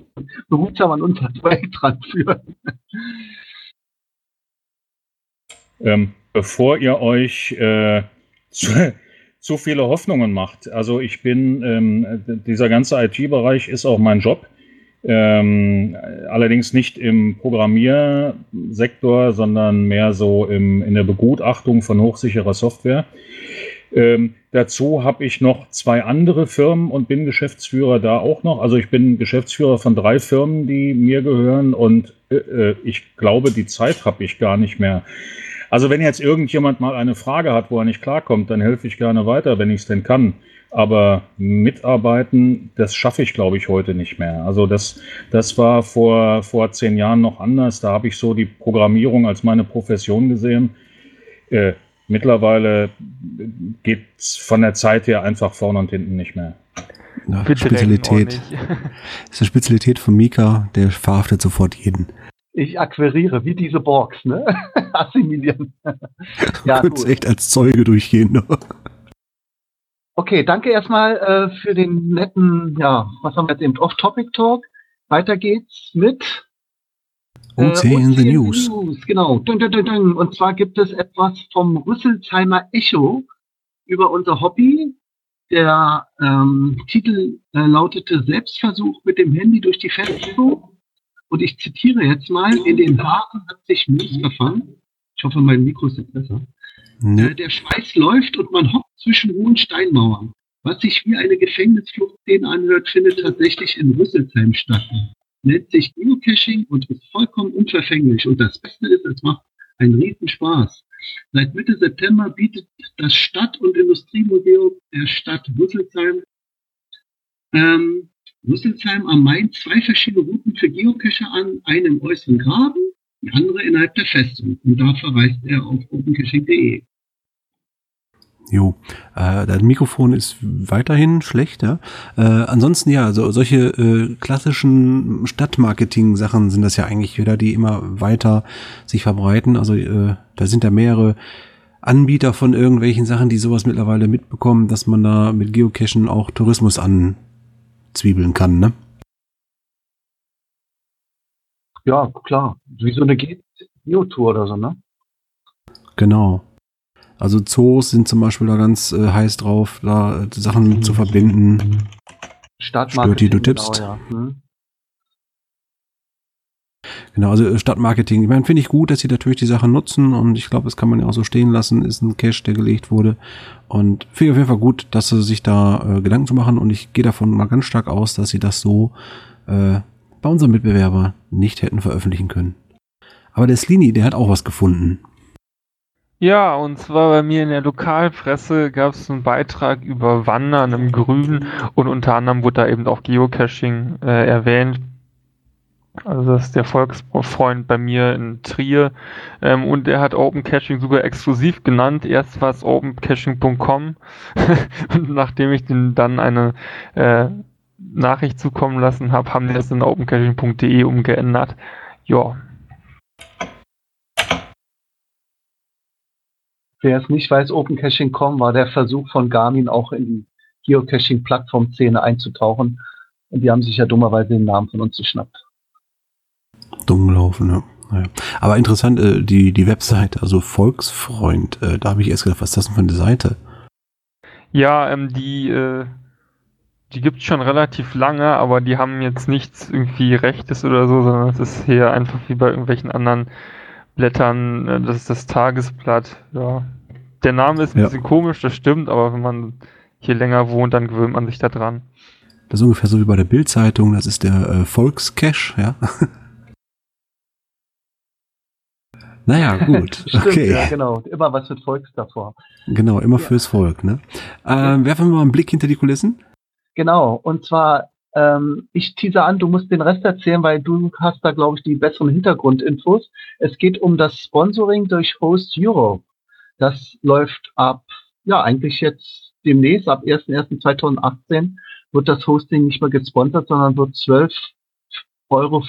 behutsam an unser Projekt ranführen. Ähm, bevor ihr euch äh, zu, zu, viele Hoffnungen macht. Also ich bin, ähm, dieser ganze IT-Bereich ist auch mein Job. Ähm, allerdings nicht im Programmiersektor, sondern mehr so im, in der Begutachtung von hochsicherer Software. Ähm, dazu habe ich noch zwei andere Firmen und bin Geschäftsführer da auch noch. Also ich bin Geschäftsführer von drei Firmen, die mir gehören und äh, äh ich glaube, die Zeit habe ich gar nicht mehr. Also wenn jetzt irgendjemand mal eine Frage hat, wo er nicht klarkommt, dann helfe ich gerne weiter, wenn ich es denn kann. Aber mitarbeiten, das schaffe ich, glaube ich, heute nicht mehr. Also das, das war vor, vor zehn Jahren noch anders. Da habe ich so die Programmierung als meine Profession gesehen. Äh, mittlerweile geht es von der Zeit her einfach vorne und hinten nicht mehr. Ja, Spezialität. das ist eine Spezialität von Mika, der verhaftet sofort jeden. Ich akquiriere, wie diese Borgs, ne? Assimilieren. ja, du echt als Zeuge durchgehen. Ne? Okay, danke erstmal äh, für den netten, ja, was haben wir jetzt eben, Off-Topic-Talk. Weiter geht's mit äh, OC in the News. News. Genau. Dun, dun, dun, Und zwar gibt es etwas vom Rüsselsheimer Echo über unser Hobby. Der ähm, Titel äh, lautete Selbstversuch mit dem Handy durch die Fernbedienung. Und ich zitiere jetzt mal, in den Haaren hat sich Mus verfangen. Ich hoffe, mein Mikro ist jetzt besser. Nee. Äh, der Schweiß läuft und man hockt zwischen hohen Steinmauern. Was sich wie eine Gefängnisfluchtszene anhört, findet tatsächlich in Rüsselsheim statt. Nennt sich Geocaching und ist vollkommen unverfänglich. Und das Beste ist, es macht einen riesen Spaß. Seit Mitte September bietet das Stadt- und Industriemuseum der Stadt Rüsselsheim ähm, Rüsselsheim am Main zwei verschiedene Routen für Geocacher an, eine im äußeren Graben, die andere innerhalb der Festung. Und da verweist er auf opencaching.de. Jo, äh, das Mikrofon ist weiterhin schlechter. Äh, ansonsten ja, so, solche äh, klassischen Stadtmarketing-Sachen sind das ja eigentlich wieder, die immer weiter sich verbreiten. Also äh, da sind ja mehrere Anbieter von irgendwelchen Sachen, die sowas mittlerweile mitbekommen, dass man da mit Geocachen auch Tourismus anzwiebeln kann, ne? Ja, klar. Wie so eine Geotour oder so, ne? Genau. Also Zoos sind zum Beispiel da ganz äh, heiß drauf, da äh, Sachen zu verbinden. Stadtmarketing. du tippst. Genau, ja. hm. Genau, also äh, Stadtmarketing. Ich meine, finde ich gut, dass sie natürlich die Sachen nutzen und ich glaube, das kann man ja auch so stehen lassen. Ist ein Cache, der gelegt wurde. Und finde ich auf jeden Fall gut, dass sie sich da äh, Gedanken zu machen und ich gehe davon mal ganz stark aus, dass sie das so äh, bei unserem Mitbewerber nicht hätten veröffentlichen können. Aber der Slini, der hat auch was gefunden. Ja, und zwar bei mir in der Lokalpresse gab es einen Beitrag über Wandern im Grün und unter anderem wurde da eben auch Geocaching äh, erwähnt. Also das ist der Volksfreund bei mir in Trier ähm, und er hat Open Caching sogar exklusiv genannt. Erst war es opencaching.com und nachdem ich den dann eine äh, Nachricht zukommen lassen habe, haben die das in opencaching.de umgeändert. Ja, Wer es nicht weiß, OpenCaching.com war der Versuch von Garmin auch in die Geocaching-Plattform-Szene einzutauchen. Und die haben sich ja dummerweise den Namen von uns geschnappt. Dumm gelaufen, ja. Naja. Aber interessant, äh, die, die Webseite, also Volksfreund, äh, da habe ich erst gedacht, was ist das denn für eine Seite? Ja, ähm, die, äh, die gibt es schon relativ lange, aber die haben jetzt nichts irgendwie Rechtes oder so, sondern es ist hier einfach wie bei irgendwelchen anderen Blättern, äh, das ist das Tagesblatt, ja. Der Name ist ein ja. bisschen komisch, das stimmt, aber wenn man hier länger wohnt, dann gewöhnt man sich da dran. Das ist ungefähr so wie bei der Bildzeitung, das ist der äh, Volkscash, ja. naja, gut. Stimmt, okay. Ja, genau. Immer was mit Volks davor. Genau, immer ja. fürs Volk, ne? Ähm, werfen wir mal einen Blick hinter die Kulissen. Genau, und zwar ähm, ich teaser an, du musst den Rest erzählen, weil du hast da, glaube ich, die besseren Hintergrundinfos. Es geht um das Sponsoring durch Host Europe. Das läuft ab, ja, eigentlich jetzt demnächst, ab 1.1.2018 wird das Hosting nicht mehr gesponsert, sondern wird 12,50 Euro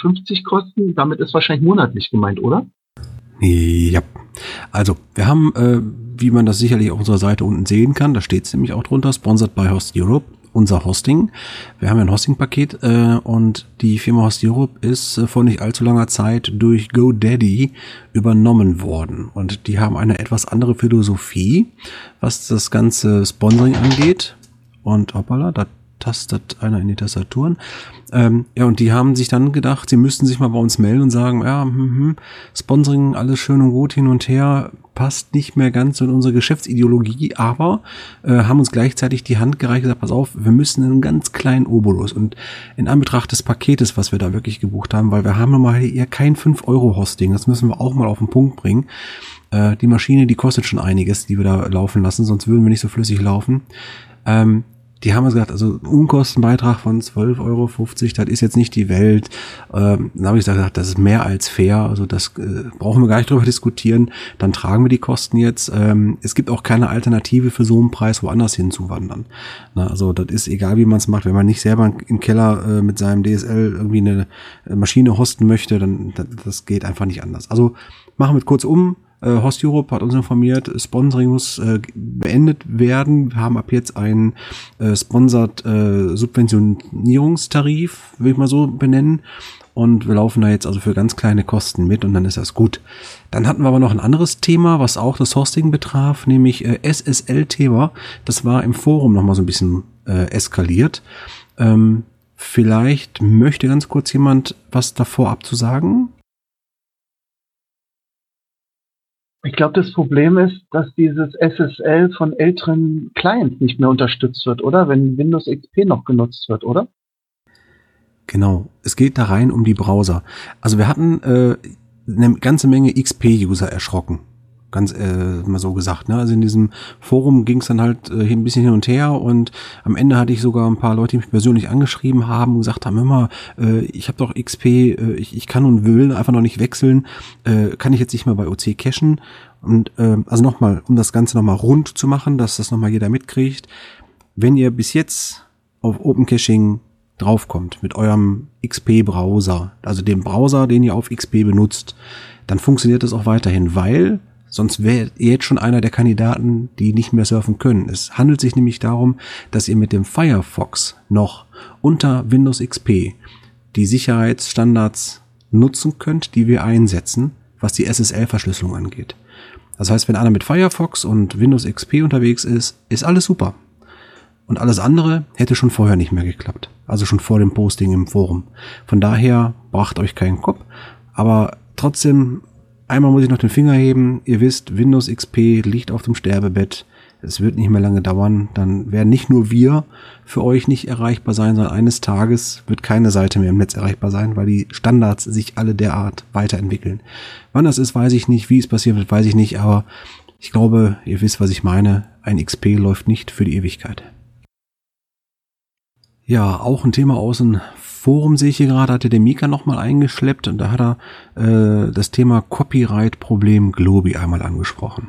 kosten. Damit ist wahrscheinlich monatlich gemeint, oder? Ja, also wir haben, äh, wie man das sicherlich auf unserer Seite unten sehen kann, da steht es nämlich auch drunter, sponsored by Host Europe unser Hosting. Wir haben ja ein Hosting-Paket äh, und die Firma Host Europe ist äh, vor nicht allzu langer Zeit durch GoDaddy übernommen worden. Und die haben eine etwas andere Philosophie, was das ganze Sponsoring angeht. Und hoppala, da tastet einer in die Tastaturen. Ähm, ja, und die haben sich dann gedacht, sie müssten sich mal bei uns melden und sagen, ja, hm, hm, Sponsoring, alles schön und gut hin und her, passt nicht mehr ganz in unsere Geschäftsideologie, aber äh, haben uns gleichzeitig die Hand gereicht und gesagt, pass auf, wir müssen einen ganz kleinen Obolus. Und in Anbetracht des Paketes, was wir da wirklich gebucht haben, weil wir haben mal hier kein 5-Euro-Hosting, das müssen wir auch mal auf den Punkt bringen. Äh, die Maschine, die kostet schon einiges, die wir da laufen lassen, sonst würden wir nicht so flüssig laufen. Ähm, die haben gesagt, also Unkostenbeitrag von 12,50 Euro, das ist jetzt nicht die Welt. Ähm, dann habe ich gesagt, das ist mehr als fair, also das äh, brauchen wir gar nicht drüber diskutieren. Dann tragen wir die Kosten jetzt. Ähm, es gibt auch keine Alternative für so einen Preis woanders hinzuwandern. Na, also das ist egal, wie man es macht. Wenn man nicht selber im Keller äh, mit seinem DSL irgendwie eine Maschine hosten möchte, dann das geht einfach nicht anders. Also machen wir kurz um äh, Host Europe hat uns informiert, Sponsoring muss äh, beendet werden. Wir haben ab jetzt einen äh, Sponsored äh, Subventionierungstarif, will ich mal so benennen. Und wir laufen da jetzt also für ganz kleine Kosten mit und dann ist das gut. Dann hatten wir aber noch ein anderes Thema, was auch das Hosting betraf, nämlich äh, SSL-Thema. Das war im Forum nochmal so ein bisschen äh, eskaliert. Ähm, vielleicht möchte ganz kurz jemand was davor abzusagen. Ich glaube, das Problem ist, dass dieses SSL von älteren Clients nicht mehr unterstützt wird, oder? Wenn Windows XP noch genutzt wird, oder? Genau. Es geht da rein um die Browser. Also wir hatten äh, eine ganze Menge XP-User erschrocken ganz äh, mal so gesagt. Ne? Also in diesem Forum ging es dann halt äh, ein bisschen hin und her und am Ende hatte ich sogar ein paar Leute, die mich persönlich angeschrieben haben und gesagt haben, immer, äh, ich habe doch XP, äh, ich, ich kann und will einfach noch nicht wechseln, äh, kann ich jetzt nicht mehr bei OC cachen. Und äh, also nochmal, um das Ganze nochmal rund zu machen, dass das nochmal jeder mitkriegt, wenn ihr bis jetzt auf Open Caching draufkommt mit eurem XP-Browser, also dem Browser, den ihr auf XP benutzt, dann funktioniert das auch weiterhin, weil Sonst wäre ihr jetzt schon einer der Kandidaten, die nicht mehr surfen können. Es handelt sich nämlich darum, dass ihr mit dem Firefox noch unter Windows XP die Sicherheitsstandards nutzen könnt, die wir einsetzen, was die SSL-Verschlüsselung angeht. Das heißt, wenn einer mit Firefox und Windows XP unterwegs ist, ist alles super. Und alles andere hätte schon vorher nicht mehr geklappt. Also schon vor dem Posting im Forum. Von daher bracht euch keinen Kopf. Aber trotzdem Einmal muss ich noch den Finger heben. Ihr wisst, Windows XP liegt auf dem Sterbebett. Es wird nicht mehr lange dauern. Dann werden nicht nur wir für euch nicht erreichbar sein, sondern eines Tages wird keine Seite mehr im Netz erreichbar sein, weil die Standards sich alle derart weiterentwickeln. Wann das ist, weiß ich nicht. Wie es passieren wird, weiß ich nicht. Aber ich glaube, ihr wisst, was ich meine. Ein XP läuft nicht für die Ewigkeit. Ja, auch ein Thema aus dem Forum sehe ich hier gerade, hatte der Mika nochmal eingeschleppt und da hat er äh, das Thema Copyright-Problem Globi einmal angesprochen.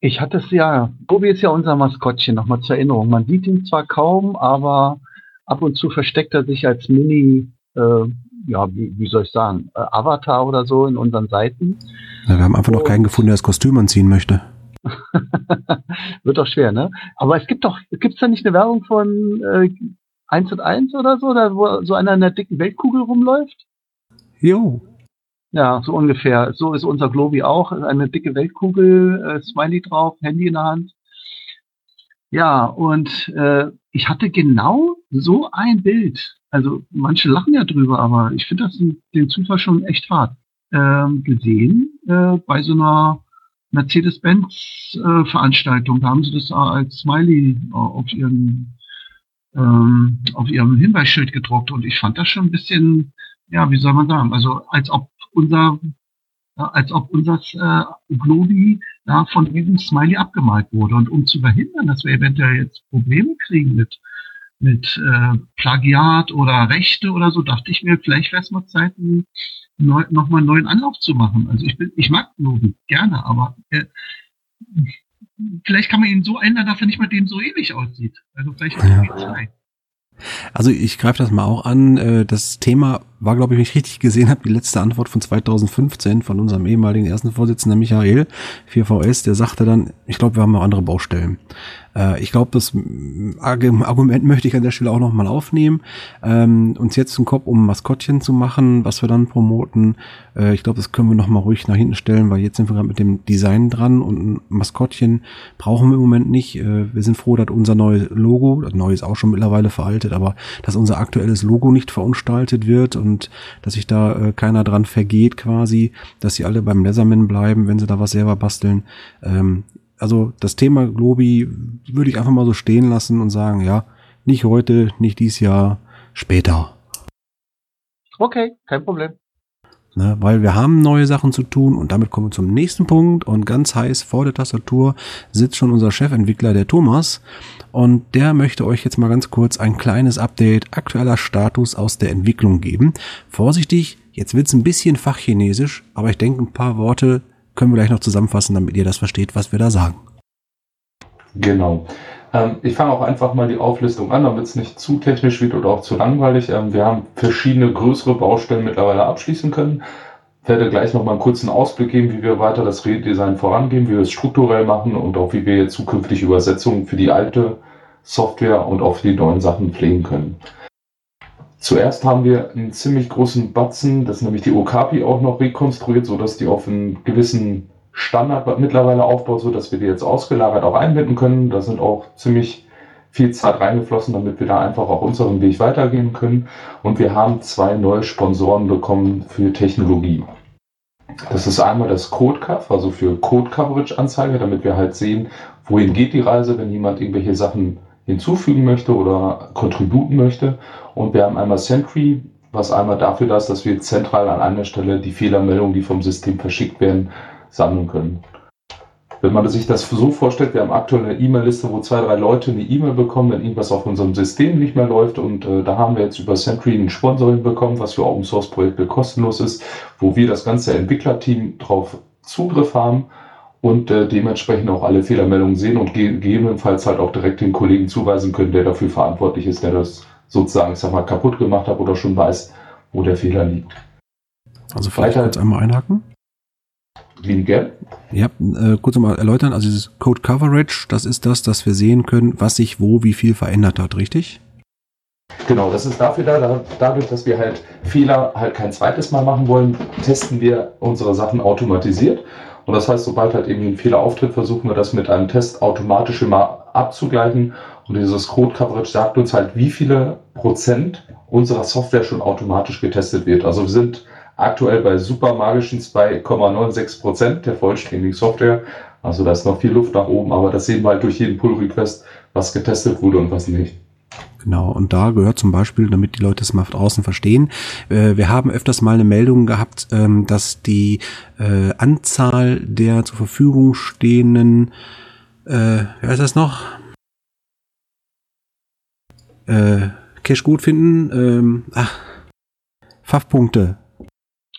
Ich hatte es ja, Globi ist ja unser Maskottchen, nochmal zur Erinnerung. Man sieht ihn zwar kaum, aber ab und zu versteckt er sich als Mini, äh, ja, wie, wie, soll ich sagen, äh, Avatar oder so in unseren Seiten. Ja, wir haben einfach und, noch keinen gefunden, der das Kostüm anziehen möchte. Wird doch schwer, ne? Aber es gibt doch, gibt es da nicht eine Werbung von äh, 1 und 1 oder so, da wo so einer in der dicken Weltkugel rumläuft? Jo. Ja, so ungefähr. So ist unser Globi auch. Eine dicke Weltkugel, äh, Smiley drauf, Handy in der Hand. Ja, und äh, ich hatte genau so ein Bild. Also manche lachen ja drüber, aber ich finde das den Zufall schon echt hart. Ähm, gesehen äh, bei so einer Mercedes-Benz-Veranstaltung. Äh, da haben sie das als Smiley äh, auf ihren ähm, auf ihrem Hinweisschild gedruckt und ich fand das schon ein bisschen, ja, wie soll man sagen, also als ob unser als ob unser äh, Globi ja, von diesem Smiley abgemalt wurde. Und um zu verhindern, dass wir eventuell jetzt Probleme kriegen mit, mit äh, Plagiat oder Rechte oder so, dachte ich mir, vielleicht wäre es mal Zeit, nochmal einen neuen Anlauf zu machen. Also ich bin, ich mag Globi gerne, aber äh, vielleicht kann man ihn so ändern, dass er nicht mehr dem so ähnlich aussieht. Also vielleicht ja. zwei. Also ich greife das mal auch an. Äh, das Thema war, glaube ich, wenn ich richtig gesehen habe, die letzte Antwort von 2015 von unserem ehemaligen ersten Vorsitzenden Michael 4VS, der sagte dann, ich glaube, wir haben noch andere Baustellen. Äh, ich glaube, das Argument möchte ich an der Stelle auch nochmal aufnehmen. Ähm, uns jetzt einen Kopf um Maskottchen zu machen, was wir dann promoten, äh, ich glaube, das können wir nochmal ruhig nach hinten stellen, weil jetzt sind wir gerade mit dem Design dran und ein Maskottchen brauchen wir im Moment nicht. Äh, wir sind froh, dass unser neues Logo, das neue ist auch schon mittlerweile veraltet, aber dass unser aktuelles Logo nicht verunstaltet wird und dass sich da äh, keiner dran vergeht quasi, dass sie alle beim Leatherman bleiben, wenn sie da was selber basteln. Ähm, also das Thema Globi würde ich einfach mal so stehen lassen und sagen, ja, nicht heute, nicht dies Jahr, später. Okay, kein Problem. Ne, weil wir haben neue Sachen zu tun und damit kommen wir zum nächsten Punkt und ganz heiß vor der Tastatur sitzt schon unser Chefentwickler, der Thomas und der möchte euch jetzt mal ganz kurz ein kleines Update aktueller Status aus der Entwicklung geben. Vorsichtig, jetzt wird's ein bisschen fachchinesisch, aber ich denke ein paar Worte können wir gleich noch zusammenfassen, damit ihr das versteht, was wir da sagen. Genau. Ähm, ich fange auch einfach mal die Auflistung an, damit es nicht zu technisch wird oder auch zu langweilig. Ähm, wir haben verschiedene größere Baustellen mittlerweile abschließen können. Ich werde gleich noch mal einen kurzen Ausblick geben, wie wir weiter das Redesign vorangehen, wie wir es strukturell machen und auch wie wir zukünftig Übersetzungen für die alte Software und auch für die neuen Sachen pflegen können. Zuerst haben wir einen ziemlich großen Batzen, das ist nämlich die Okapi auch noch rekonstruiert, sodass die auf einen gewissen Standard mittlerweile aufbaut, sodass wir die jetzt ausgelagert auch einbinden können. Da sind auch ziemlich viel Zeit reingeflossen, damit wir da einfach auch unseren Weg weitergehen können. Und wir haben zwei neue Sponsoren bekommen für Technologie. Das ist einmal das Code Cover, also für Code Coverage Anzeige, damit wir halt sehen, wohin geht die Reise, wenn jemand irgendwelche Sachen hinzufügen möchte oder kontributen möchte. Und wir haben einmal Sentry, was einmal dafür da ist, dass wir zentral an einer Stelle die Fehlermeldungen, die vom System verschickt werden, sammeln können. Wenn man sich das so vorstellt, wir haben aktuell eine E-Mail-Liste, wo zwei, drei Leute eine E-Mail bekommen, wenn irgendwas auf unserem System nicht mehr läuft. Und äh, da haben wir jetzt über Sentry ein Sponsoring bekommen, was für Open Source Projekte kostenlos ist, wo wir das ganze Entwicklerteam drauf Zugriff haben und äh, dementsprechend auch alle Fehlermeldungen sehen und gegebenenfalls halt auch direkt den Kollegen zuweisen können, der dafür verantwortlich ist, der das sozusagen, ich sag mal, kaputt gemacht hat oder schon weiß, wo der Fehler liegt. Also vielleicht Weiter, kurz einmal einhaken. Lieben gern. Ja, äh, kurz mal erläutern, also dieses Code Coverage, das ist das, dass wir sehen können, was sich wo wie viel verändert hat, richtig? Genau, das ist dafür da, dadurch, dass wir halt Fehler halt kein zweites Mal machen wollen, testen wir unsere Sachen automatisiert und das heißt, sobald halt irgendwie ein Fehler auftritt, versuchen wir das mit einem Test automatisch immer abzugleichen. Und dieses Code Coverage sagt uns halt, wie viele Prozent unserer Software schon automatisch getestet wird. Also wir sind aktuell bei super magischen 2,96 Prozent der vollständigen Software. Also da ist noch viel Luft nach oben, aber das sehen wir halt durch jeden Pull Request, was getestet wurde und was nicht. Genau, und da gehört zum Beispiel, damit die Leute es mal draußen verstehen, äh, wir haben öfters mal eine Meldung gehabt, ähm, dass die äh, Anzahl der zur Verfügung stehenden, äh, wer ist das noch? Äh, Cash gut finden, ähm, ach, Pfaffpunkte.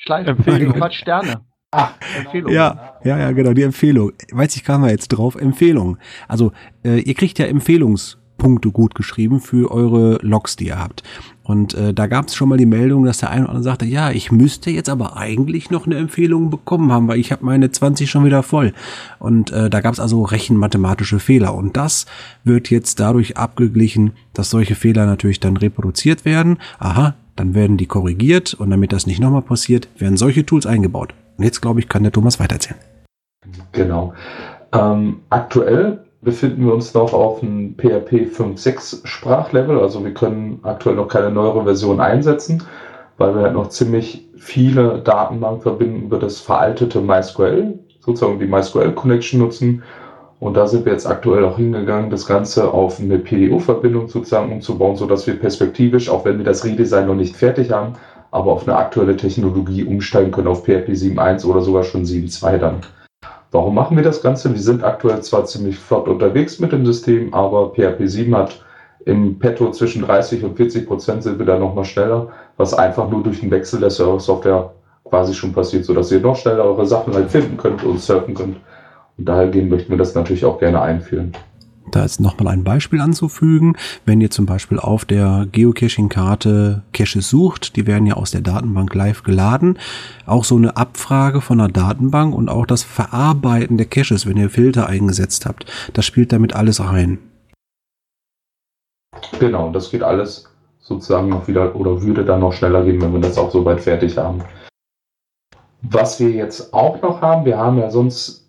Empfehlung. Sterne. Ach, Empfehlung. Ja, ja, ja, genau, die Empfehlung. Weiß ich, kam wir jetzt drauf. Empfehlung. Also, äh, ihr kriegt ja Empfehlungs- Punkte gut geschrieben für eure Logs, die ihr habt. Und äh, da gab es schon mal die Meldung, dass der eine oder andere sagte, ja, ich müsste jetzt aber eigentlich noch eine Empfehlung bekommen haben, weil ich habe meine 20 schon wieder voll. Und äh, da gab es also rechenmathematische Fehler. Und das wird jetzt dadurch abgeglichen, dass solche Fehler natürlich dann reproduziert werden. Aha, dann werden die korrigiert und damit das nicht nochmal passiert, werden solche Tools eingebaut. Und jetzt, glaube ich, kann der Thomas weitererzählen. Genau. Ähm, aktuell befinden wir uns noch auf einem PHP 5.6 Sprachlevel. Also wir können aktuell noch keine neuere Version einsetzen, weil wir halt noch ziemlich viele Datenbankverbindungen über das veraltete MySQL, sozusagen die MySQL Connection nutzen. Und da sind wir jetzt aktuell auch hingegangen, das Ganze auf eine PDU-Verbindung sozusagen umzubauen, sodass wir perspektivisch, auch wenn wir das Redesign noch nicht fertig haben, aber auf eine aktuelle Technologie umsteigen können, auf PHP 7.1 oder sogar schon 7.2 dann. Warum machen wir das Ganze? Wir sind aktuell zwar ziemlich flott unterwegs mit dem System, aber PHP 7 hat im Petto zwischen 30 und 40 Prozent sind wir da nochmal schneller, was einfach nur durch den Wechsel der Server-Software quasi schon passiert, sodass ihr noch schneller eure Sachen halt finden könnt und surfen könnt. Und daher möchten wir das natürlich auch gerne einführen. Da ist nochmal ein Beispiel anzufügen. Wenn ihr zum Beispiel auf der Geocaching-Karte Caches sucht, die werden ja aus der Datenbank live geladen. Auch so eine Abfrage von der Datenbank und auch das Verarbeiten der Caches, wenn ihr Filter eingesetzt habt, das spielt damit alles rein. Genau, das geht alles sozusagen noch wieder oder würde dann noch schneller gehen, wenn wir das auch soweit fertig haben. Was wir jetzt auch noch haben, wir haben ja sonst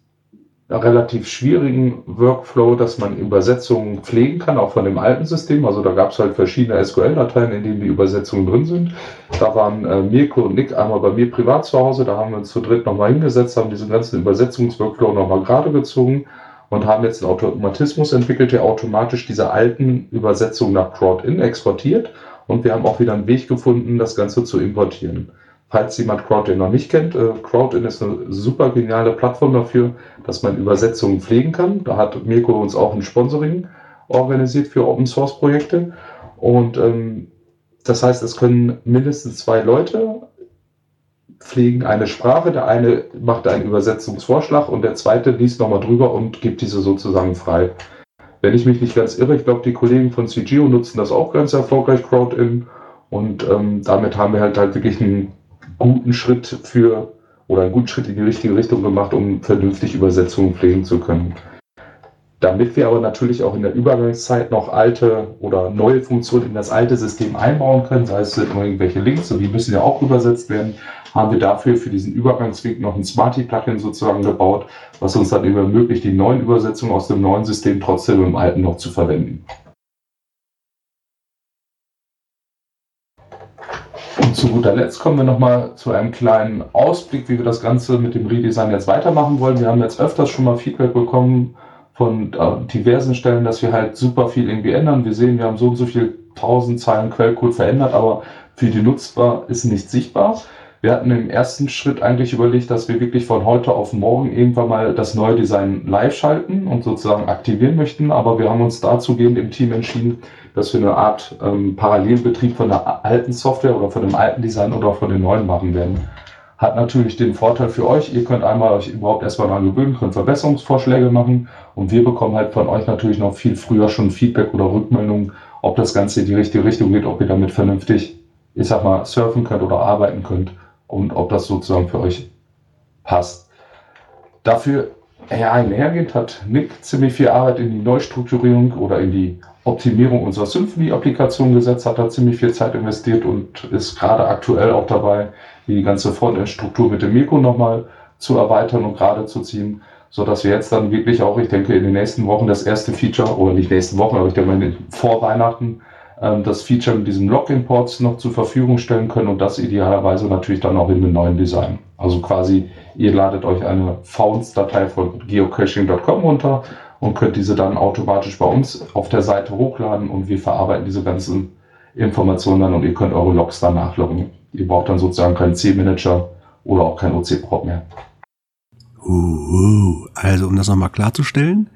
relativ schwierigen Workflow, dass man Übersetzungen pflegen kann, auch von dem alten System. Also da gab es halt verschiedene SQL-Dateien, in denen die Übersetzungen drin sind. Da waren äh, Mirko und Nick einmal bei mir privat zu Hause, da haben wir uns zu dritt nochmal hingesetzt, haben diesen ganzen Übersetzungsworkflow nochmal gerade gezogen und haben jetzt einen Automatismus entwickelt, der automatisch diese alten Übersetzungen nach CrowdIn exportiert. Und wir haben auch wieder einen Weg gefunden, das Ganze zu importieren. Falls jemand CrowdIn noch nicht kennt, äh, CrowdIn ist eine super geniale Plattform dafür, dass man Übersetzungen pflegen kann. Da hat Mirko uns auch ein Sponsoring organisiert für Open Source Projekte. Und ähm, das heißt, es können mindestens zwei Leute pflegen eine Sprache. Der eine macht einen Übersetzungsvorschlag und der zweite liest nochmal drüber und gibt diese sozusagen frei. Wenn ich mich nicht ganz irre, ich glaube, die Kollegen von CGO nutzen das auch ganz erfolgreich, CrowdIn. Und ähm, damit haben wir halt, halt wirklich einen guten Schritt für oder einen guten Schritt in die richtige Richtung gemacht, um vernünftig Übersetzungen pflegen zu können. Damit wir aber natürlich auch in der Übergangszeit noch alte oder neue Funktionen in das alte System einbauen können, sei es irgendwelche Links, und die müssen ja auch übersetzt werden, haben wir dafür für diesen Übergangsweg noch ein Smarty-Plugin sozusagen gebaut, was uns dann eben ermöglicht, die neuen Übersetzungen aus dem neuen System trotzdem im alten noch zu verwenden. Zu guter Letzt kommen wir nochmal zu einem kleinen Ausblick, wie wir das Ganze mit dem Redesign jetzt weitermachen wollen. Wir haben jetzt öfters schon mal Feedback bekommen von äh, diversen Stellen, dass wir halt super viel irgendwie ändern. Wir sehen, wir haben so und so viel tausend Zeilen Quellcode verändert, aber für die Nutzbar ist nicht sichtbar. Wir hatten im ersten Schritt eigentlich überlegt, dass wir wirklich von heute auf morgen irgendwann mal das neue Design live schalten und sozusagen aktivieren möchten. Aber wir haben uns dazu gehend im Team entschieden, dass wir eine Art ähm, Parallelbetrieb von der alten Software oder von dem alten Design oder von den neuen machen werden. Hat natürlich den Vorteil für euch, ihr könnt einmal euch überhaupt erstmal daran gewöhnen, könnt Verbesserungsvorschläge machen und wir bekommen halt von euch natürlich noch viel früher schon Feedback oder Rückmeldungen, ob das Ganze in die richtige Richtung geht, ob ihr damit vernünftig, ich sag mal, surfen könnt oder arbeiten könnt und ob das sozusagen für euch passt. Dafür ja, einhergehend hat Nick ziemlich viel Arbeit in die Neustrukturierung oder in die Optimierung unserer Symphony-Applikation gesetzt, hat da ziemlich viel Zeit investiert und ist gerade aktuell auch dabei, die ganze Frontend-Struktur mit dem Mikro nochmal zu erweitern und gerade zu ziehen, sodass wir jetzt dann wirklich auch, ich denke, in den nächsten Wochen das erste Feature, oder nicht nächsten Wochen, aber ich denke mal vor Weihnachten, ähm, das Feature mit diesem Log-Imports noch zur Verfügung stellen können und das idealerweise natürlich dann auch in einem neuen Design. Also quasi, ihr ladet euch eine Founds-Datei von geocaching.com runter und könnt diese dann automatisch bei uns auf der Seite hochladen und wir verarbeiten diese ganzen Informationen dann und ihr könnt eure Logs dann nachloggen. Ihr braucht dann sozusagen keinen C-Manager oder auch kein OC-Prop mehr. Uh, also um das nochmal klarzustellen,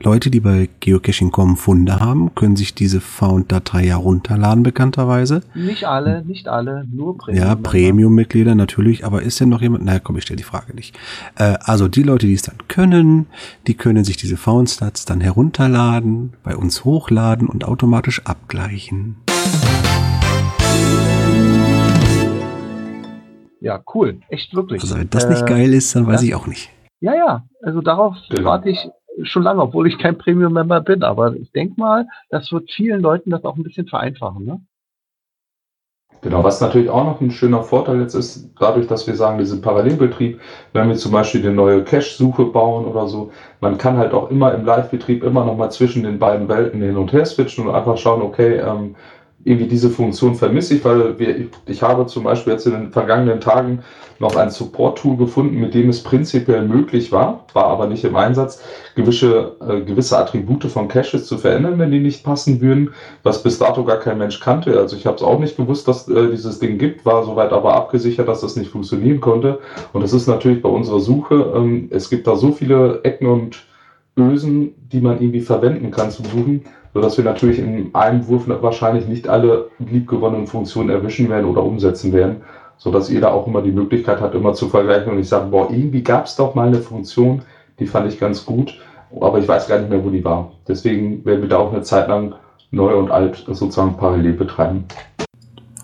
Leute, die bei Geocaching.com Funde haben, können sich diese Found-Datei ja runterladen, bekannterweise. Nicht alle, nicht alle, nur Premium. Ja, Premium-Mitglieder natürlich, aber ist denn noch jemand? Na komm, ich stelle die Frage nicht. Äh, also die Leute, die es dann können, die können sich diese Found-Stats dann herunterladen, bei uns hochladen und automatisch abgleichen. Ja, cool. Echt wirklich. Also wenn das äh, nicht geil ist, dann weiß ja. ich auch nicht. Ja, ja. Also darauf genau. warte ich schon lange, obwohl ich kein Premium-Member bin. Aber ich denke mal, das wird vielen Leuten das auch ein bisschen vereinfachen. Ne? Genau, was natürlich auch noch ein schöner Vorteil jetzt ist, dadurch, dass wir sagen, diesen Parallelbetrieb, wenn wir zum Beispiel eine neue Cache-Suche bauen oder so, man kann halt auch immer im Live-Betrieb immer noch mal zwischen den beiden Welten hin und her switchen und einfach schauen, okay, ähm, irgendwie diese Funktion vermisse ich, weil wir, ich habe zum Beispiel jetzt in den vergangenen Tagen noch ein Support-Tool gefunden, mit dem es prinzipiell möglich war, war aber nicht im Einsatz, gewisse, äh, gewisse Attribute von Caches zu verändern, wenn die nicht passen würden, was bis dato gar kein Mensch kannte. Also ich habe es auch nicht gewusst, dass äh, dieses Ding gibt, war soweit aber abgesichert, dass das nicht funktionieren konnte. Und es ist natürlich bei unserer Suche, ähm, es gibt da so viele Ecken und Ösen, die man irgendwie verwenden kann zum Suchen, sodass wir natürlich in einem Wurf wahrscheinlich nicht alle liebgewonnenen Funktionen erwischen werden oder umsetzen werden so dass jeder auch immer die Möglichkeit hat, immer zu vergleichen und ich sage, boah, irgendwie gab es doch mal eine Funktion, die fand ich ganz gut. aber ich weiß gar nicht mehr, wo die war. Deswegen werden wir da auch eine Zeit lang neu und alt sozusagen parallel betreiben.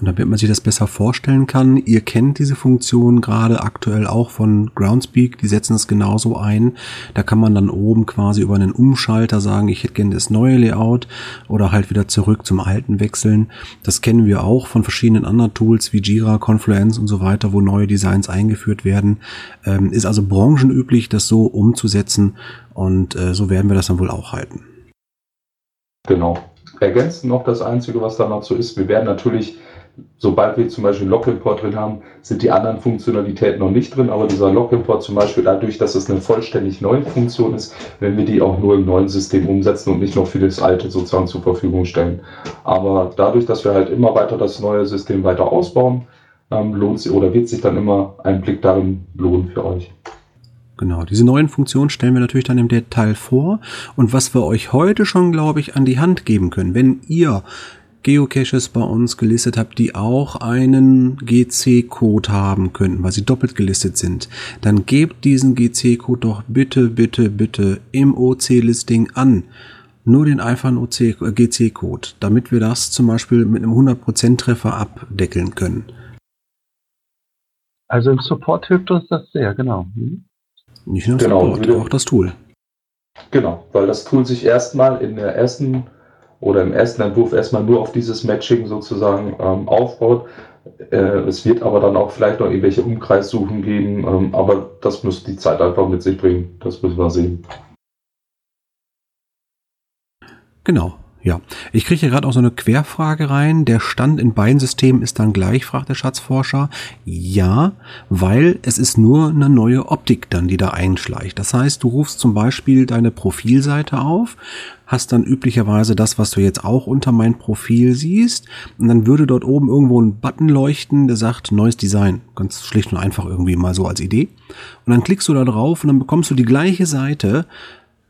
Und damit man sich das besser vorstellen kann, ihr kennt diese Funktion gerade aktuell auch von Groundspeak, die setzen es genauso ein. Da kann man dann oben quasi über einen Umschalter sagen, ich hätte gerne das neue Layout oder halt wieder zurück zum alten wechseln. Das kennen wir auch von verschiedenen anderen Tools wie Jira, Confluence und so weiter, wo neue Designs eingeführt werden. Ähm, ist also branchenüblich, das so umzusetzen und äh, so werden wir das dann wohl auch halten. Genau. Ergänzen noch das Einzige, was da noch so ist, wir werden natürlich sobald wir zum Beispiel Log-Import drin haben, sind die anderen Funktionalitäten noch nicht drin, aber dieser Log-Import zum Beispiel dadurch, dass es eine vollständig neue Funktion ist, wenn wir die auch nur im neuen System umsetzen und nicht noch für das alte sozusagen zur Verfügung stellen. Aber dadurch, dass wir halt immer weiter das neue System weiter ausbauen, ähm, lohnt sich oder wird sich dann immer ein Blick darin lohnen für euch. Genau, diese neuen Funktionen stellen wir natürlich dann im Detail vor. Und was wir euch heute schon, glaube ich, an die Hand geben können, wenn ihr Geocaches bei uns gelistet habt, die auch einen GC-Code haben könnten, weil sie doppelt gelistet sind, dann gebt diesen GC-Code doch bitte, bitte, bitte im OC-Listing an. Nur den einfachen GC-Code, damit wir das zum Beispiel mit einem 100% Treffer abdeckeln können. Also im Support hilft uns das sehr, genau. Mhm. Nicht nur im genau, Support, auch das Tool. Genau, weil das Tool sich erstmal in der ersten oder im ersten Entwurf erstmal nur auf dieses Matching sozusagen ähm, aufbaut. Äh, es wird aber dann auch vielleicht noch irgendwelche Umkreissuchen geben, ähm, aber das muss die Zeit einfach mit sich bringen. Das müssen wir sehen. Genau. Ja, ich kriege hier gerade auch so eine Querfrage rein. Der Stand in beiden Systemen ist dann gleich, fragt der Schatzforscher. Ja, weil es ist nur eine neue Optik dann, die da einschleicht. Das heißt, du rufst zum Beispiel deine Profilseite auf, hast dann üblicherweise das, was du jetzt auch unter mein Profil siehst, und dann würde dort oben irgendwo ein Button leuchten, der sagt neues Design. Ganz schlicht und einfach irgendwie mal so als Idee. Und dann klickst du da drauf und dann bekommst du die gleiche Seite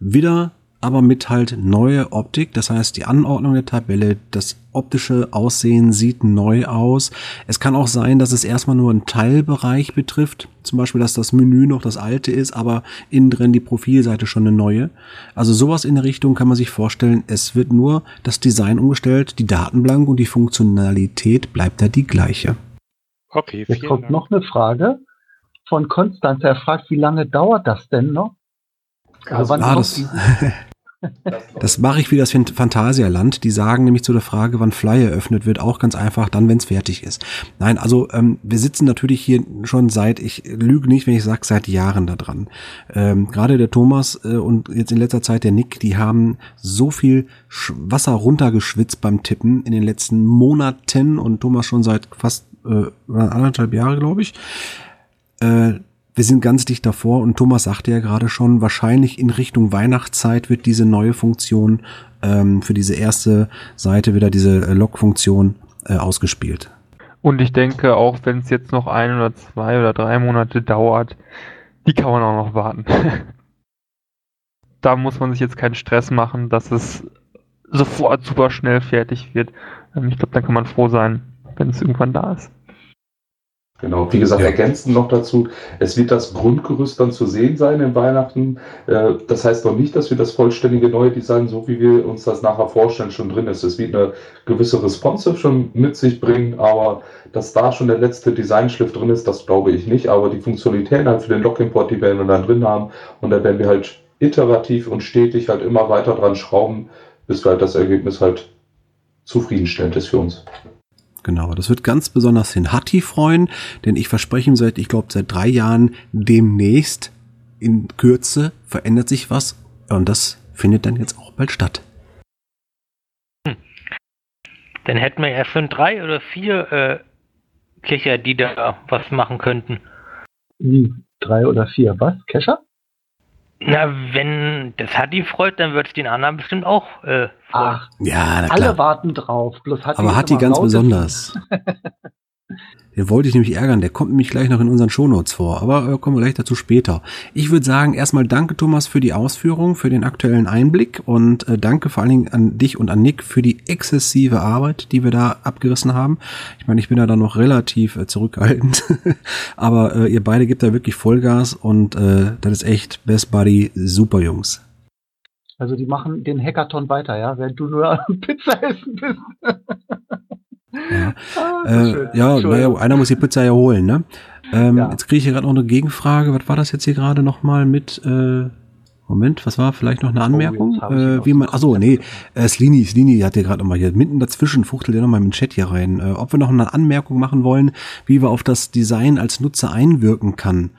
wieder aber mit halt neue Optik. Das heißt, die Anordnung der Tabelle, das optische Aussehen sieht neu aus. Es kann auch sein, dass es erstmal nur einen Teilbereich betrifft. Zum Beispiel, dass das Menü noch das alte ist, aber innen drin die Profilseite schon eine neue. Also sowas in der Richtung kann man sich vorstellen. Es wird nur das Design umgestellt, die Daten blank und die Funktionalität bleibt da die gleiche. Okay, Jetzt kommt Dank. noch eine Frage von Konstanz. Er fragt, wie lange dauert das denn noch? Also, also ah, das, Das mache ich wie das Phantasialand. Die sagen nämlich zu der Frage, wann Fly eröffnet wird, auch ganz einfach, dann, wenn es fertig ist. Nein, also ähm, wir sitzen natürlich hier schon seit, ich lüge nicht, wenn ich sage, seit Jahren da dran. Ähm, Gerade der Thomas äh, und jetzt in letzter Zeit der Nick, die haben so viel Wasser runtergeschwitzt beim Tippen in den letzten Monaten und Thomas schon seit fast äh, anderthalb Jahre, glaube ich. Äh, wir sind ganz dicht davor und Thomas sagte ja gerade schon, wahrscheinlich in Richtung Weihnachtszeit wird diese neue Funktion ähm, für diese erste Seite wieder diese äh, Log-Funktion äh, ausgespielt. Und ich denke, auch wenn es jetzt noch ein oder zwei oder drei Monate dauert, die kann man auch noch warten. da muss man sich jetzt keinen Stress machen, dass es sofort super schnell fertig wird. Ähm, ich glaube, dann kann man froh sein, wenn es irgendwann da ist. Genau, wie gesagt, ja. ergänzend noch dazu, es wird das Grundgerüst dann zu sehen sein in Weihnachten. Äh, das heißt noch nicht, dass wir das vollständige neue Design, so wie wir uns das nachher vorstellen, schon drin ist. Es wird eine gewisse Responsive schon mit sich bringen, aber dass da schon der letzte Designschliff drin ist, das glaube ich nicht. Aber die Funktionalitäten halt für den Log-Import, die werden wir dann drin haben und da werden wir halt iterativ und stetig halt immer weiter dran schrauben, bis halt das Ergebnis halt zufriedenstellend ist für uns. Genau, das wird ganz besonders den Hatti freuen, denn ich verspreche ihm seit, ich glaube, seit drei Jahren demnächst in Kürze verändert sich was und das findet dann jetzt auch bald statt. Hm. Dann hätten wir ja schon drei oder vier äh, Kescher, die da was machen könnten. Wie? Drei oder vier was? Kescher? Na, wenn das Hatti freut, dann wird es den anderen bestimmt auch äh, freuen. Ach, ja, na klar. Alle warten drauf. Bloß Hatti Aber Hatti ganz besonders. Den wollte ich nämlich ärgern, der kommt nämlich gleich noch in unseren Shownotes vor, aber äh, kommen wir gleich dazu später. Ich würde sagen, erstmal danke Thomas für die Ausführung, für den aktuellen Einblick und äh, danke vor allen Dingen an dich und an Nick für die exzessive Arbeit, die wir da abgerissen haben. Ich meine, ich bin da dann noch relativ äh, zurückhaltend, aber äh, ihr beide gebt da wirklich Vollgas und äh, das ist echt Best Buddy, super Jungs. Also die machen den Hackathon weiter, ja, während du nur Pizza essen bist. Ja, ah, äh, ja naja, einer muss die Pizza ja holen, ne? Ähm, ja. Jetzt kriege ich hier gerade noch eine Gegenfrage. Was war das jetzt hier gerade nochmal mit äh, Moment, was war vielleicht noch eine oh, Anmerkung? Oh, äh, wie man, achso, nee, äh, Slini, Slini hat ja gerade nochmal hier mitten dazwischen, fuchtelt er nochmal im Chat hier rein. Äh, ob wir noch eine Anmerkung machen wollen, wie wir auf das Design als Nutzer einwirken kann.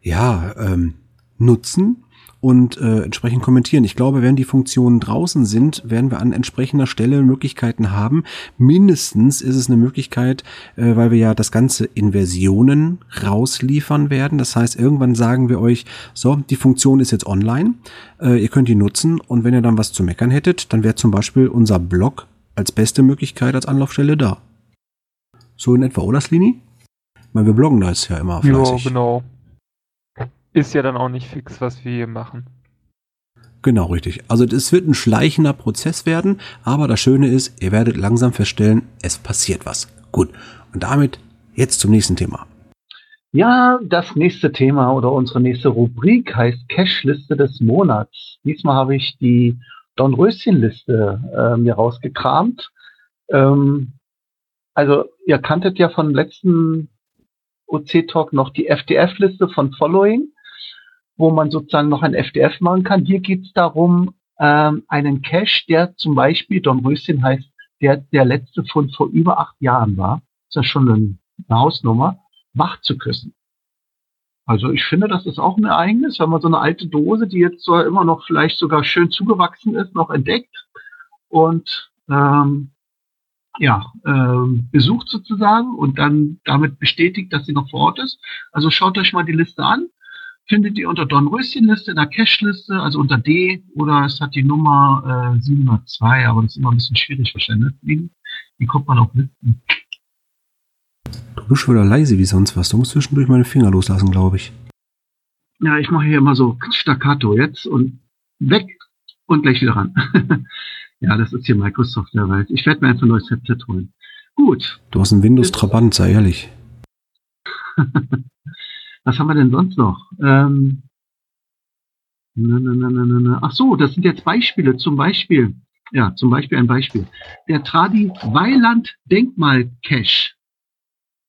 Ja, ähm, nutzen und äh, entsprechend kommentieren. Ich glaube, wenn die Funktionen draußen sind, werden wir an entsprechender Stelle Möglichkeiten haben. Mindestens ist es eine Möglichkeit, äh, weil wir ja das Ganze in Versionen rausliefern werden. Das heißt, irgendwann sagen wir euch, so, die Funktion ist jetzt online, äh, ihr könnt die nutzen und wenn ihr dann was zu meckern hättet, dann wäre zum Beispiel unser Blog als beste Möglichkeit als Anlaufstelle da. So in etwa, oder Slini? Ich meine, wir bloggen da jetzt ja immer fleißig. Ja, genau. Ist ja dann auch nicht fix, was wir hier machen. Genau, richtig. Also es wird ein schleichender Prozess werden, aber das Schöne ist, ihr werdet langsam feststellen, es passiert was. Gut. Und damit jetzt zum nächsten Thema. Ja, das nächste Thema oder unsere nächste Rubrik heißt Cache-Liste des Monats. Diesmal habe ich die Dornröschen-Liste äh, mir rausgekramt. Ähm, also ihr kanntet ja von letzten OC-Talk noch die FDF-Liste von Following wo man sozusagen noch ein FDF machen kann. Hier geht es darum, ähm, einen Cache, der zum Beispiel, Dornröschen heißt, der der letzte Fund vor über acht Jahren war, ist ja schon eine, Hausnummer, wach zu küssen. Also ich finde, das ist auch ein Ereignis, wenn man so eine alte Dose, die jetzt so immer noch vielleicht sogar schön zugewachsen ist, noch entdeckt und ähm, ja, ähm, besucht sozusagen und dann damit bestätigt, dass sie noch vor Ort ist. Also schaut euch mal die Liste an findet ihr unter Dornröschenliste in der Cache-Liste, also unter D, oder es hat die Nummer äh, 702, aber das ist immer ein bisschen schwierig wahrscheinlich. Die, kommt man auch mit. Du bist schon wieder leise wie sonst was. Du musst zwischendurch meine Finger loslassen, glaube ich. Ja, ich mache hier immer so staccato jetzt und weg und gleich wieder ran. ja, das ist hier Microsoft der Welt. Ich werde mir einfach ein neues Headset holen. Gut. Du hast einen Windows Trabant, sei ehrlich. Was haben wir denn sonst noch? Ähm, na, na, na, na, na. Ach so, das sind jetzt Beispiele. Zum Beispiel, ja, zum Beispiel ein Beispiel. Der Tradi Weiland Denkmal Cache.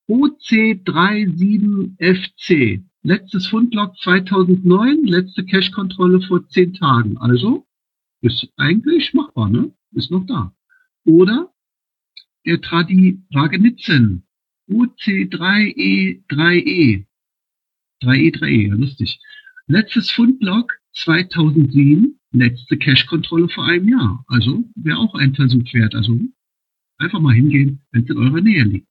OC37FC. Letztes Fundlog 2009, letzte Cache-Kontrolle vor zehn Tagen. Also ist eigentlich machbar, ne? Ist noch da. Oder der Tradi Wagenitzen. OC3E3E. 3E, 3E, ja, lustig. Letztes Fundlog 2007, letzte Cache-Kontrolle vor einem Jahr. Also wäre auch ein Versuch wert. Also einfach mal hingehen, wenn es in eurer Nähe liegt.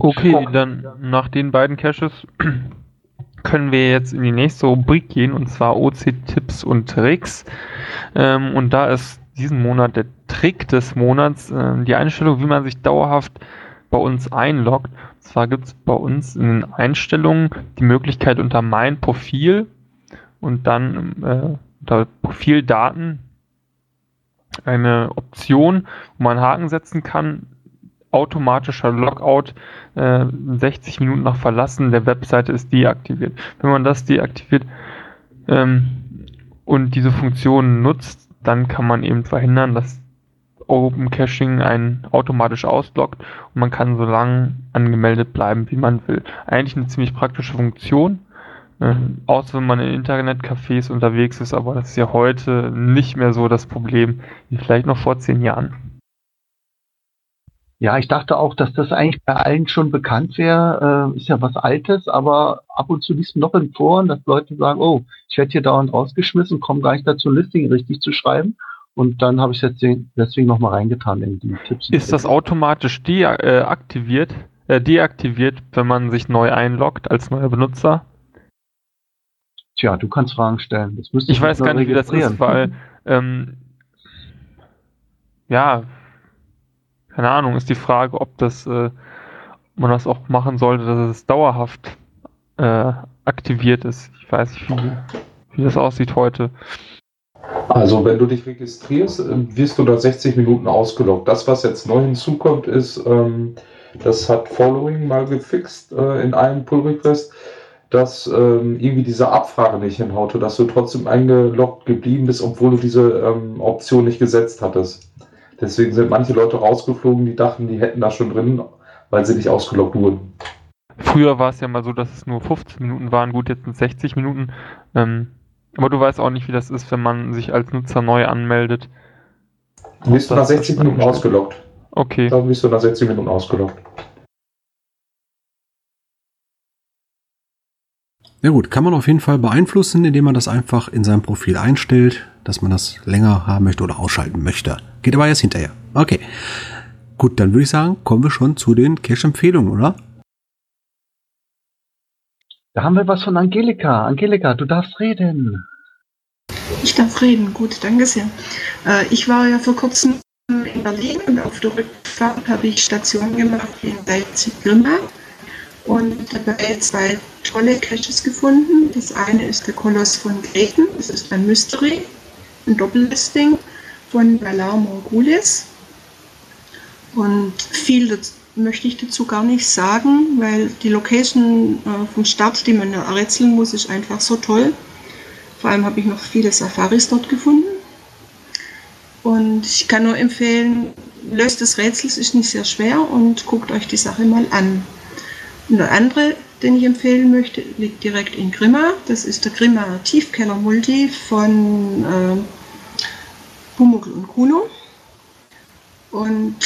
Okay, dann nach den beiden Caches können wir jetzt in die nächste Rubrik gehen und zwar OC-Tipps und Tricks. Ähm, und da ist diesen Monat der Trick des Monats äh, die Einstellung, wie man sich dauerhaft bei uns einloggt. Zwar gibt es bei uns in den Einstellungen die Möglichkeit unter Mein Profil und dann äh, unter Profildaten eine Option, wo man Haken setzen kann, automatischer Logout äh, 60 Minuten nach Verlassen der Webseite ist deaktiviert. Wenn man das deaktiviert ähm, und diese Funktion nutzt, dann kann man eben verhindern, dass Open Caching einen automatisch ausloggt und man kann so lange angemeldet bleiben, wie man will. Eigentlich eine ziemlich praktische Funktion, äh, außer wenn man in Internetcafés unterwegs ist, aber das ist ja heute nicht mehr so das Problem wie vielleicht noch vor zehn Jahren. Ja, ich dachte auch, dass das eigentlich bei allen schon bekannt wäre. Äh, ist ja was Altes, aber ab und zu liest man noch in Foren, dass Leute sagen, oh, ich werde hier dauernd rausgeschmissen, komme gar nicht dazu, ein Listing richtig zu schreiben. Und dann habe ich es jetzt deswegen nochmal reingetan in die Tipps. Ist das automatisch deaktiviert, äh, deaktiviert, wenn man sich neu einloggt als neuer Benutzer? Tja, du kannst Fragen stellen. ich weiß gar nicht, wie das ist, weil ähm, ja, keine Ahnung, ist die Frage, ob das äh, man das auch machen sollte, dass es dauerhaft äh, aktiviert ist. Ich weiß nicht, wie, wie das aussieht heute. Also wenn du dich registrierst, äh, wirst du da 60 Minuten ausgeloggt. Das, was jetzt neu hinzukommt, ist, ähm, das hat Following mal gefixt äh, in einem Pull-Request. dass ähm, irgendwie diese Abfrage nicht hinhaute, dass du trotzdem eingeloggt geblieben bist, obwohl du diese ähm, Option nicht gesetzt hattest. Deswegen sind manche Leute rausgeflogen, die dachten, die hätten da schon drin, weil sie nicht ausgeloggt wurden. Früher war es ja mal so, dass es nur 15 Minuten waren, gut, jetzt sind es 60 Minuten. Ähm, aber du weißt auch nicht, wie das ist, wenn man sich als Nutzer neu anmeldet. Du bist nach 60 Minuten ausgeloggt. Okay. Dann bist du nach 60 Minuten ausgeloggt. Ja gut, kann man auf jeden Fall beeinflussen, indem man das einfach in seinem Profil einstellt, dass man das länger haben möchte oder ausschalten möchte. Geht aber erst hinterher. Okay. Gut, dann würde ich sagen, kommen wir schon zu den Cache-Empfehlungen, oder? Da haben wir was von Angelika. Angelika, du darfst reden. Ich darf reden, gut, danke sehr. Äh, ich war ja vor kurzem in Berlin und auf der Rückfahrt habe ich Station gemacht in Leipzig-Grimma und dabei zwei tolle Caches gefunden. Das eine ist der Koloss von Greten, das ist ein Mystery, ein Doppellisting von Valar Morgulis. Und viel möchte ich dazu gar nicht sagen, weil die Location äh, vom Start, die man errätseln muss, ist einfach so toll. Vor allem habe ich noch viele Safaris dort gefunden. Und ich kann nur empfehlen, löst das Rätsel, ist nicht sehr schwer und guckt euch die Sache mal an. Und der andere, den ich empfehlen möchte, liegt direkt in Grimma. Das ist der Grimma Tiefkeller Multi von äh, Pumuckl und Kuno. Und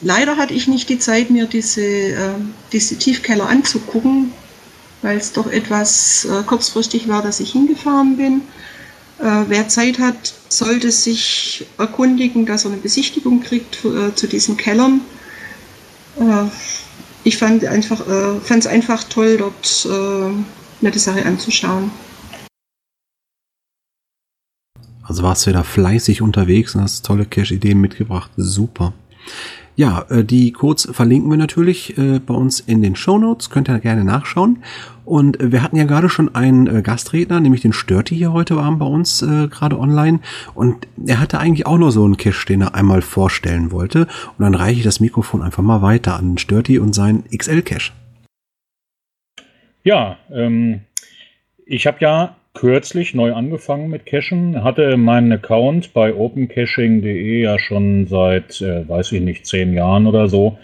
leider hatte ich nicht die Zeit, mir diese, äh, diese Tiefkeller anzugucken, weil es doch etwas äh, kurzfristig war, dass ich hingefahren bin. Äh, wer Zeit hat, sollte sich erkundigen, dass er eine Besichtigung kriegt äh, zu diesen Kellern. Äh, ich fand einfach, äh, es einfach toll, dort mir die Sache anzuschauen. Also warst du wieder fleißig unterwegs und hast tolle Cache-Ideen mitgebracht. Super. Ja, äh, die Codes verlinken wir natürlich äh, bei uns in den Show Notes. Könnt ihr gerne nachschauen. Und äh, wir hatten ja gerade schon einen Gastredner, nämlich den Störti hier heute Abend bei uns gerade online. Und er hatte eigentlich auch nur so einen Cache, den er einmal vorstellen wollte. Und dann reiche ich das Mikrofon einfach mal weiter an Störti und sein XL-Cache. Ja, ähm, ich habe ja kürzlich neu angefangen mit Cachen, hatte meinen Account bei opencaching.de ja schon seit, äh, weiß ich nicht, zehn Jahren oder so.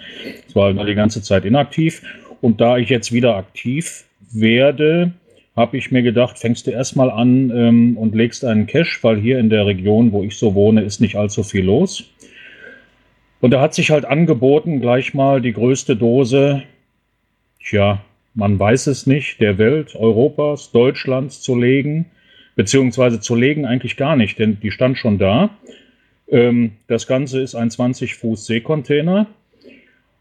Es war die ganze Zeit inaktiv. Und da ich jetzt wieder aktiv werde, habe ich mir gedacht, fängst du erstmal an ähm, und legst einen Cache, weil hier in der Region, wo ich so wohne, ist nicht allzu viel los. Und da hat sich halt angeboten, gleich mal die größte Dose, tja, man weiß es nicht, der Welt, Europas, Deutschlands zu legen, beziehungsweise zu legen eigentlich gar nicht, denn die stand schon da. Ähm, das Ganze ist ein 20 Fuß Seekontainer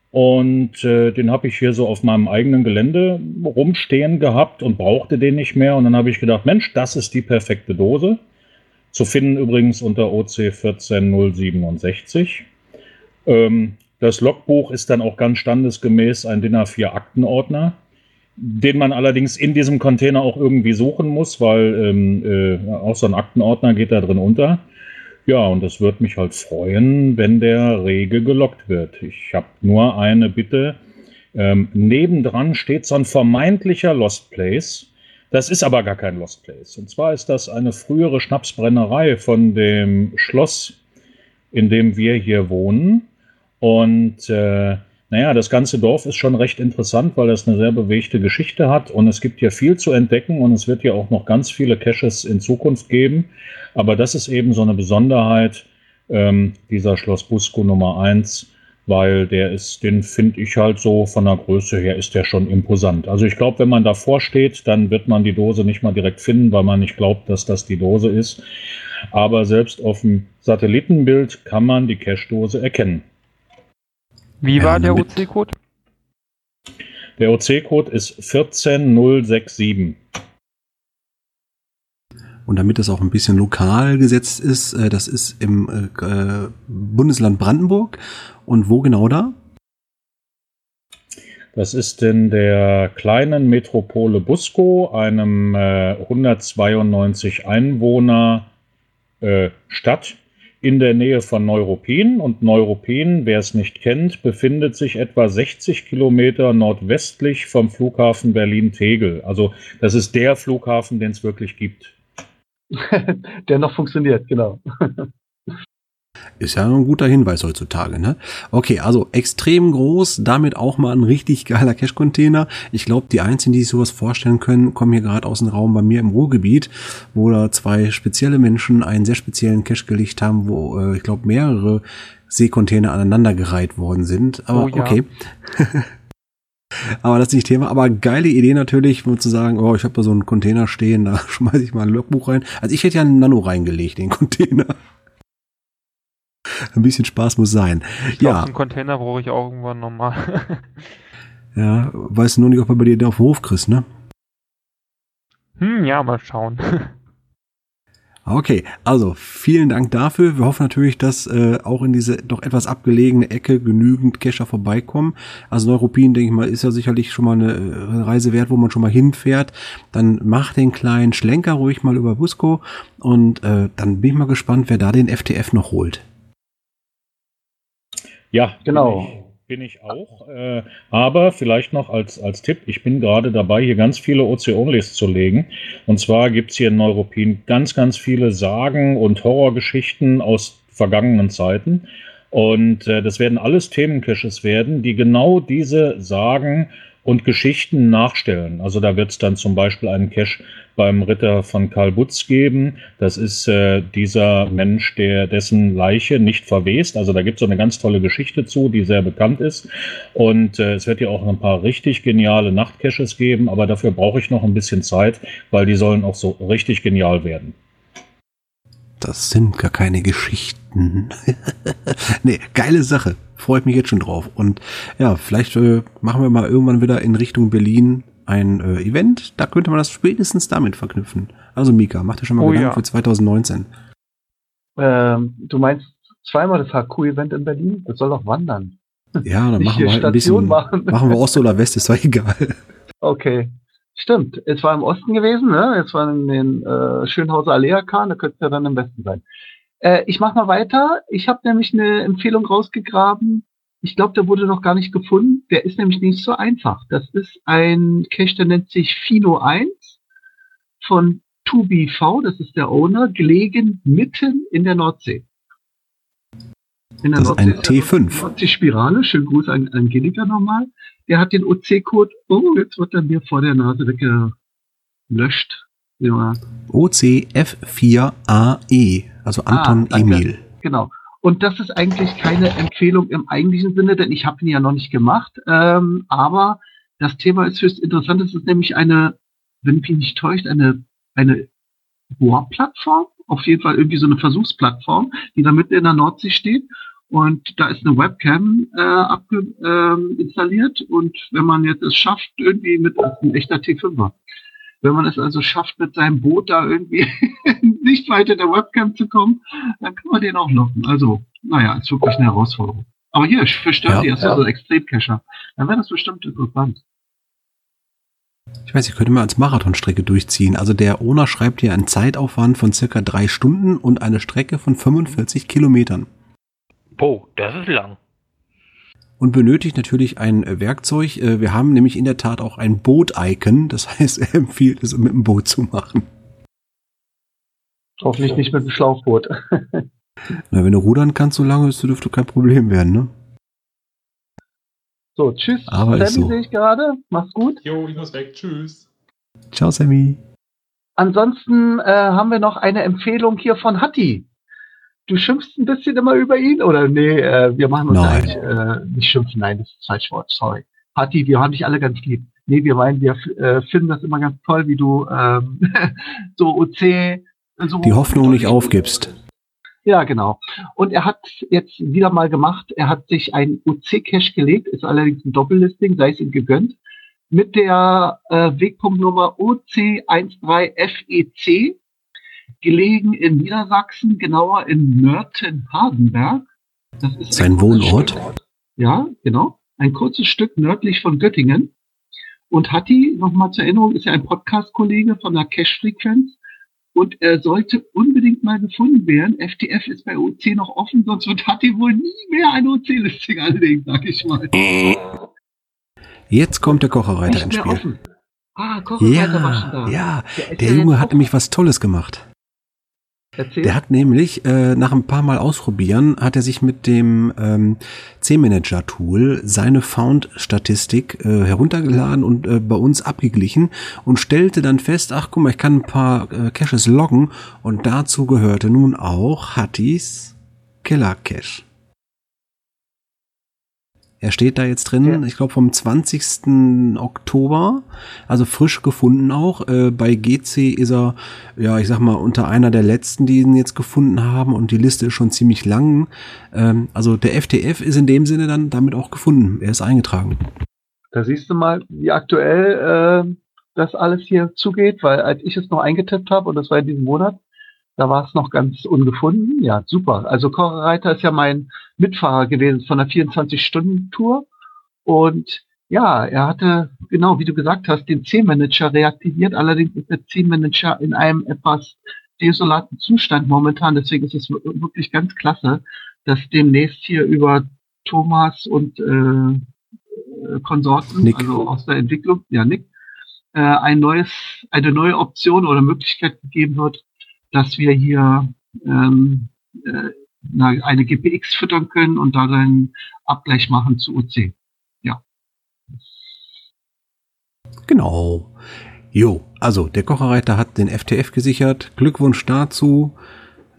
und äh, den habe ich hier so auf meinem eigenen Gelände rumstehen gehabt und brauchte den nicht mehr. Und dann habe ich gedacht, Mensch, das ist die perfekte Dose. Zu finden übrigens unter OC 14067. Ähm, das Logbuch ist dann auch ganz standesgemäß ein DIN A4 Aktenordner den man allerdings in diesem Container auch irgendwie suchen muss, weil ähm, äh, auch so ein Aktenordner geht da drin unter. Ja, und es wird mich halt freuen, wenn der rege gelockt wird. Ich habe nur eine Bitte. Ähm, nebendran steht so ein vermeintlicher Lost Place. Das ist aber gar kein Lost Place. Und zwar ist das eine frühere Schnapsbrennerei von dem Schloss, in dem wir hier wohnen. Und äh, naja, das ganze Dorf ist schon recht interessant, weil es eine sehr bewegte Geschichte hat und es gibt hier viel zu entdecken und es wird ja auch noch ganz viele Caches in Zukunft geben. Aber das ist eben so eine Besonderheit ähm, dieser Schloss Busco Nummer 1, weil der ist, den finde ich halt so von der Größe her ist der schon imposant. Also ich glaube, wenn man davor steht, dann wird man die Dose nicht mal direkt finden, weil man nicht glaubt, dass das die Dose ist. Aber selbst auf dem Satellitenbild kann man die Cache-Dose erkennen. Wie war der OC-Code? Der OC-Code ist 14067. Und damit das auch ein bisschen lokal gesetzt ist, äh, das ist im äh, äh, Bundesland Brandenburg. Und wo genau da? Das ist in der kleinen Metropole Busco, einem 192 Einwohner Stadt in der Nähe von Neuruppin. Und Neuruppin, wer es nicht kennt, befindet sich etwa 60 Kilometer nordwestlich vom Flughafen Berlin-Tegel. Also das ist der Flughafen, den es wirklich gibt. der noch funktioniert, genau. Ist ja ein guter Hinweis heutzutage, ne? Okay, also extrem groß, damit auch mal ein richtig geiler Cache-Container. Ich glaube, die einzigen, die sich sowas vorstellen können, kommen hier gerade aus dem Raum bei mir im Ruhrgebiet, wo da zwei spezielle Menschen einen sehr speziellen Cache gelegt haben, wo äh, ich glaube mehrere Seekontainer aneinandergereiht worden sind. Aber oh, ja. okay. Aber das ist nicht Thema. Aber geile Idee natürlich, um zu sagen, oh, ich habe da so einen Container stehen, da schmeiße ich mal ein Logbuch rein. Also ich hätte ja einen Nano reingelegt, den Container. Ein bisschen Spaß muss sein. Ich glaub, ja. einen Container brauche ich auch irgendwann nochmal. ja, weißt du nur nicht, ob er bei dir auf dem Hof kriegst, ne? Hm, ja, mal schauen. Okay, also vielen Dank dafür. Wir hoffen natürlich, dass äh, auch in diese doch etwas abgelegene Ecke genügend Cacher vorbeikommen. Also Neuruppin, denke ich mal, ist ja sicherlich schon mal eine äh, Reise wert, wo man schon mal hinfährt. Dann mach den kleinen Schlenker ruhig mal über Busco und äh, dann bin ich mal gespannt, wer da den FTF noch holt. Ja, genau. Bin ich, bin ich auch. Äh, aber vielleicht noch als, als Tipp, ich bin gerade dabei, hier ganz viele OC-Onlys zu legen. Und zwar gibt es hier in Neuruppin ganz, ganz viele Sagen und Horrorgeschichten aus vergangenen Zeiten. Und äh, das werden alles Themencaches werden, die genau diese Sagen und Geschichten nachstellen. Also da wird es dann zum Beispiel einen Cache beim Ritter von Karl Butz geben. Das ist äh, dieser Mensch, der dessen Leiche nicht verwest. Also da gibt es so eine ganz tolle Geschichte zu, die sehr bekannt ist. Und äh, es wird ja auch ein paar richtig geniale Nachtcaches geben, aber dafür brauche ich noch ein bisschen Zeit, weil die sollen auch so richtig genial werden. Das sind gar keine Geschichten. nee, geile Sache freue ich mich jetzt schon drauf. Und ja, vielleicht äh, machen wir mal irgendwann wieder in Richtung Berlin ein äh, Event. Da könnte man das spätestens damit verknüpfen. Also Mika, mach dir schon mal oh, Gedanken ja. für 2019. Ähm, du meinst zweimal das HQ-Event in Berlin? Das soll doch wandern. Ja, dann machen wir halt ein bisschen, machen. machen wir Ost oder West, ist doch egal. Okay. Stimmt, es war im Osten gewesen, ne? Es war in den äh, Schönhauser Alea da könnte es ja dann im Westen sein. Äh, ich mache mal weiter. Ich habe nämlich eine Empfehlung rausgegraben. Ich glaube, der wurde noch gar nicht gefunden. Der ist nämlich nicht so einfach. Das ist ein Cache, der nennt sich Fino 1 von 2BV, das ist der Owner, gelegen mitten in der Nordsee. In der das ist ein T5. Nordsee-Spirale. Schönen Gruß an Angelika nochmal. Der hat den OC-Code, oh, jetzt wird er mir vor der Nase weggelöscht. Ja. OCF4AE, also Anton ah, Emil. Genau. Und das ist eigentlich keine Empfehlung im eigentlichen Sinne, denn ich habe ihn ja noch nicht gemacht. Ähm, aber das Thema ist höchst interessant. Es ist nämlich eine, wenn mich nicht täuscht, eine, eine Bohrplattform. Auf jeden Fall irgendwie so eine Versuchsplattform, die da mitten in der Nordsee steht. Und da ist eine Webcam äh, abge, äh, installiert. Und wenn man jetzt es schafft, irgendwie mit einem echter T5er, wenn man es also schafft, mit seinem Boot da irgendwie nicht weiter der Webcam zu kommen, dann kann man den auch locken. Also, naja, ist wirklich eine Herausforderung. Aber hier, für Sturdy ja, ist ja. so Extremcacher. Dann wäre das bestimmt interessant. Ich weiß, ich könnte mal als Marathonstrecke durchziehen. Also der Owner schreibt hier einen Zeitaufwand von circa drei Stunden und eine Strecke von 45 Kilometern. Oh, das ist lang und benötigt natürlich ein äh, Werkzeug. Äh, wir haben nämlich in der Tat auch ein Boot-Icon. Das heißt, er empfiehlt es, mit dem Boot zu machen. Hoffentlich nicht mit dem Schlauchboot. Na, wenn du rudern kannst, so lange, dürfte kein Problem werden, ne? So, tschüss. Aber Sammy so. sehe ich gerade. Mach's gut. Jo, ich muss weg. Tschüss. Ciao, Sammy. Ansonsten äh, haben wir noch eine Empfehlung hier von Hatti du schimpfst ein bisschen immer über ihn? Oder nee, äh, wir machen uns nein. eigentlich äh, nicht schimpfen. Nein, das ist falsch Wort, sorry. Hatti, wir haben dich alle ganz lieb. Nee, wir meinen, wir äh, finden das immer ganz toll, wie du ähm, so OC so die Hoffnung nicht aufgibst. Ja, genau. Und er hat jetzt wieder mal gemacht, er hat sich ein OC-Cache gelegt, ist allerdings ein Doppellisting, sei es ihm gegönnt, mit der äh, Wegpunktnummer OC13FEC gelegen in Niedersachsen, genauer in Mörten-Hardenberg. Das ist sein Wohnort. Ja, genau. Ein kurzes Stück nördlich von Göttingen. Und Hatti, nochmal zur Erinnerung, ist ja ein Podcast-Kollege von der Cash-Frequenz. Und er sollte unbedingt mal gefunden werden. FTF ist bei OC noch offen, sonst wird Hatti wohl nie mehr ein OC-Listing anlegen, sag ich mal. Jetzt kommt der Kocherreiter ins Spiel. Offen. Ah, Kocherreiter ja, war schon da. Ja, der, der Junge hat nämlich was Tolles gemacht. Erzähl. Der hat nämlich äh, nach ein paar Mal ausprobieren, hat er sich mit dem ähm, C-Manager-Tool seine Found-Statistik äh, heruntergeladen und äh, bei uns abgeglichen und stellte dann fest, ach guck mal, ich kann ein paar äh, Caches loggen und dazu gehörte nun auch Hattis Killer-Cache. Er steht da jetzt drin, ja. ich glaube vom 20. Oktober, also frisch gefunden auch. Äh, bei GC ist er, ja, ich sag mal, unter einer der letzten, die ihn jetzt gefunden haben und die Liste ist schon ziemlich lang. Ähm, also der FTF ist in dem Sinne dann damit auch gefunden. Er ist eingetragen. Da siehst du mal, wie aktuell äh, das alles hier zugeht, weil als ich es noch eingetippt habe, und das war in diesem Monat, da war es noch ganz ungefunden. Ja, super. Also Kocherreiter ist ja mein Mitfahrer gewesen von der 24-Stunden-Tour. Und ja, er hatte, genau wie du gesagt hast, den C-Manager reaktiviert. Allerdings ist der C-Manager in einem etwas desolaten Zustand momentan. Deswegen ist es wirklich ganz klasse, dass demnächst hier über Thomas und äh, Konsorten, Nick. also aus der Entwicklung, ja, Nick, äh, ein neues, eine neue Option oder Möglichkeit gegeben wird, dass wir hier ähm, äh, eine GPX füttern können und dann einen Abgleich machen zu OC. Ja. Genau. Jo, also der Kocherreiter hat den FTF gesichert. Glückwunsch dazu.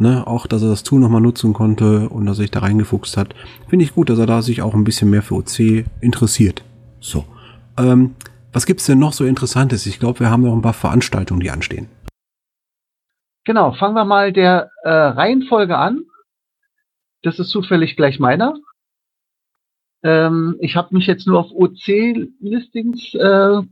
Ne, auch, dass er das Tool nochmal nutzen konnte und dass er sich da reingefuchst hat. Finde ich gut, dass er da sich auch ein bisschen mehr für OC interessiert. So. Ähm, was gibt's denn noch so Interessantes? Ich glaube, wir haben noch ein paar Veranstaltungen, die anstehen. Genau, fangen wir mal der äh, Reihenfolge an. Das ist zufällig gleich meiner. Ähm, ich habe mich jetzt nur auf OC-Listings äh,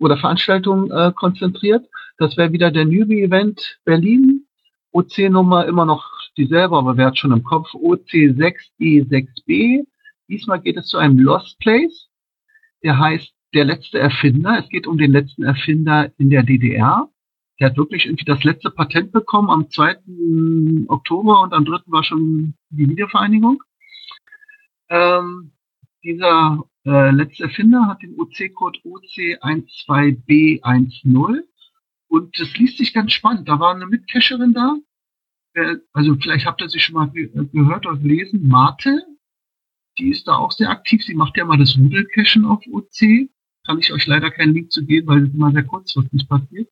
oder Veranstaltungen äh, konzentriert. Das wäre wieder der Newbie-Event Berlin. OC-Nummer immer noch dieselbe, aber wer hat schon im Kopf? OC6E6B. Diesmal geht es zu einem Lost Place. Der heißt Der letzte Erfinder. Es geht um den letzten Erfinder in der DDR. Der hat wirklich irgendwie das letzte Patent bekommen am 2. Oktober und am 3. war schon die Wiedervereinigung. Ähm, dieser äh, letzte Erfinder hat den OC-Code OC12B10 und das liest sich ganz spannend. Da war eine Mitcacherin da, äh, also vielleicht habt ihr sie schon mal äh, gehört oder gelesen, Marte, die ist da auch sehr aktiv. Sie macht ja mal das Rudelcachen auf OC. Kann ich euch leider keinen Link zu geben, weil das immer sehr kurzfristig passiert.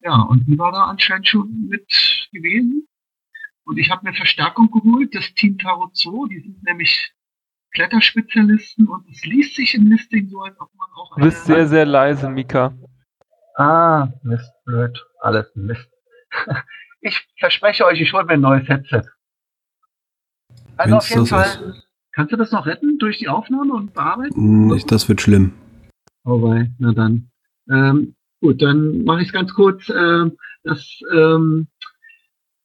Ja, und die war da anscheinend schon mit gewesen. Und ich habe mir Verstärkung geholt, das Team Tarot 2, die sind nämlich Kletterspezialisten und es liest sich im Listing so, als ob man auch. Du bist sehr, sehr leise, Mika. Ah, Mist, blöd. Alles Mist. ich verspreche euch, ich hole mir ein neues Headset. Also Wenn's auf jeden Fall. Ist. Kannst du das noch retten durch die Aufnahme und bearbeiten? Nicht, das wird schlimm. Oh wei, na dann. Ähm, Gut, dann mache ich es ganz kurz. Äh, das, ähm,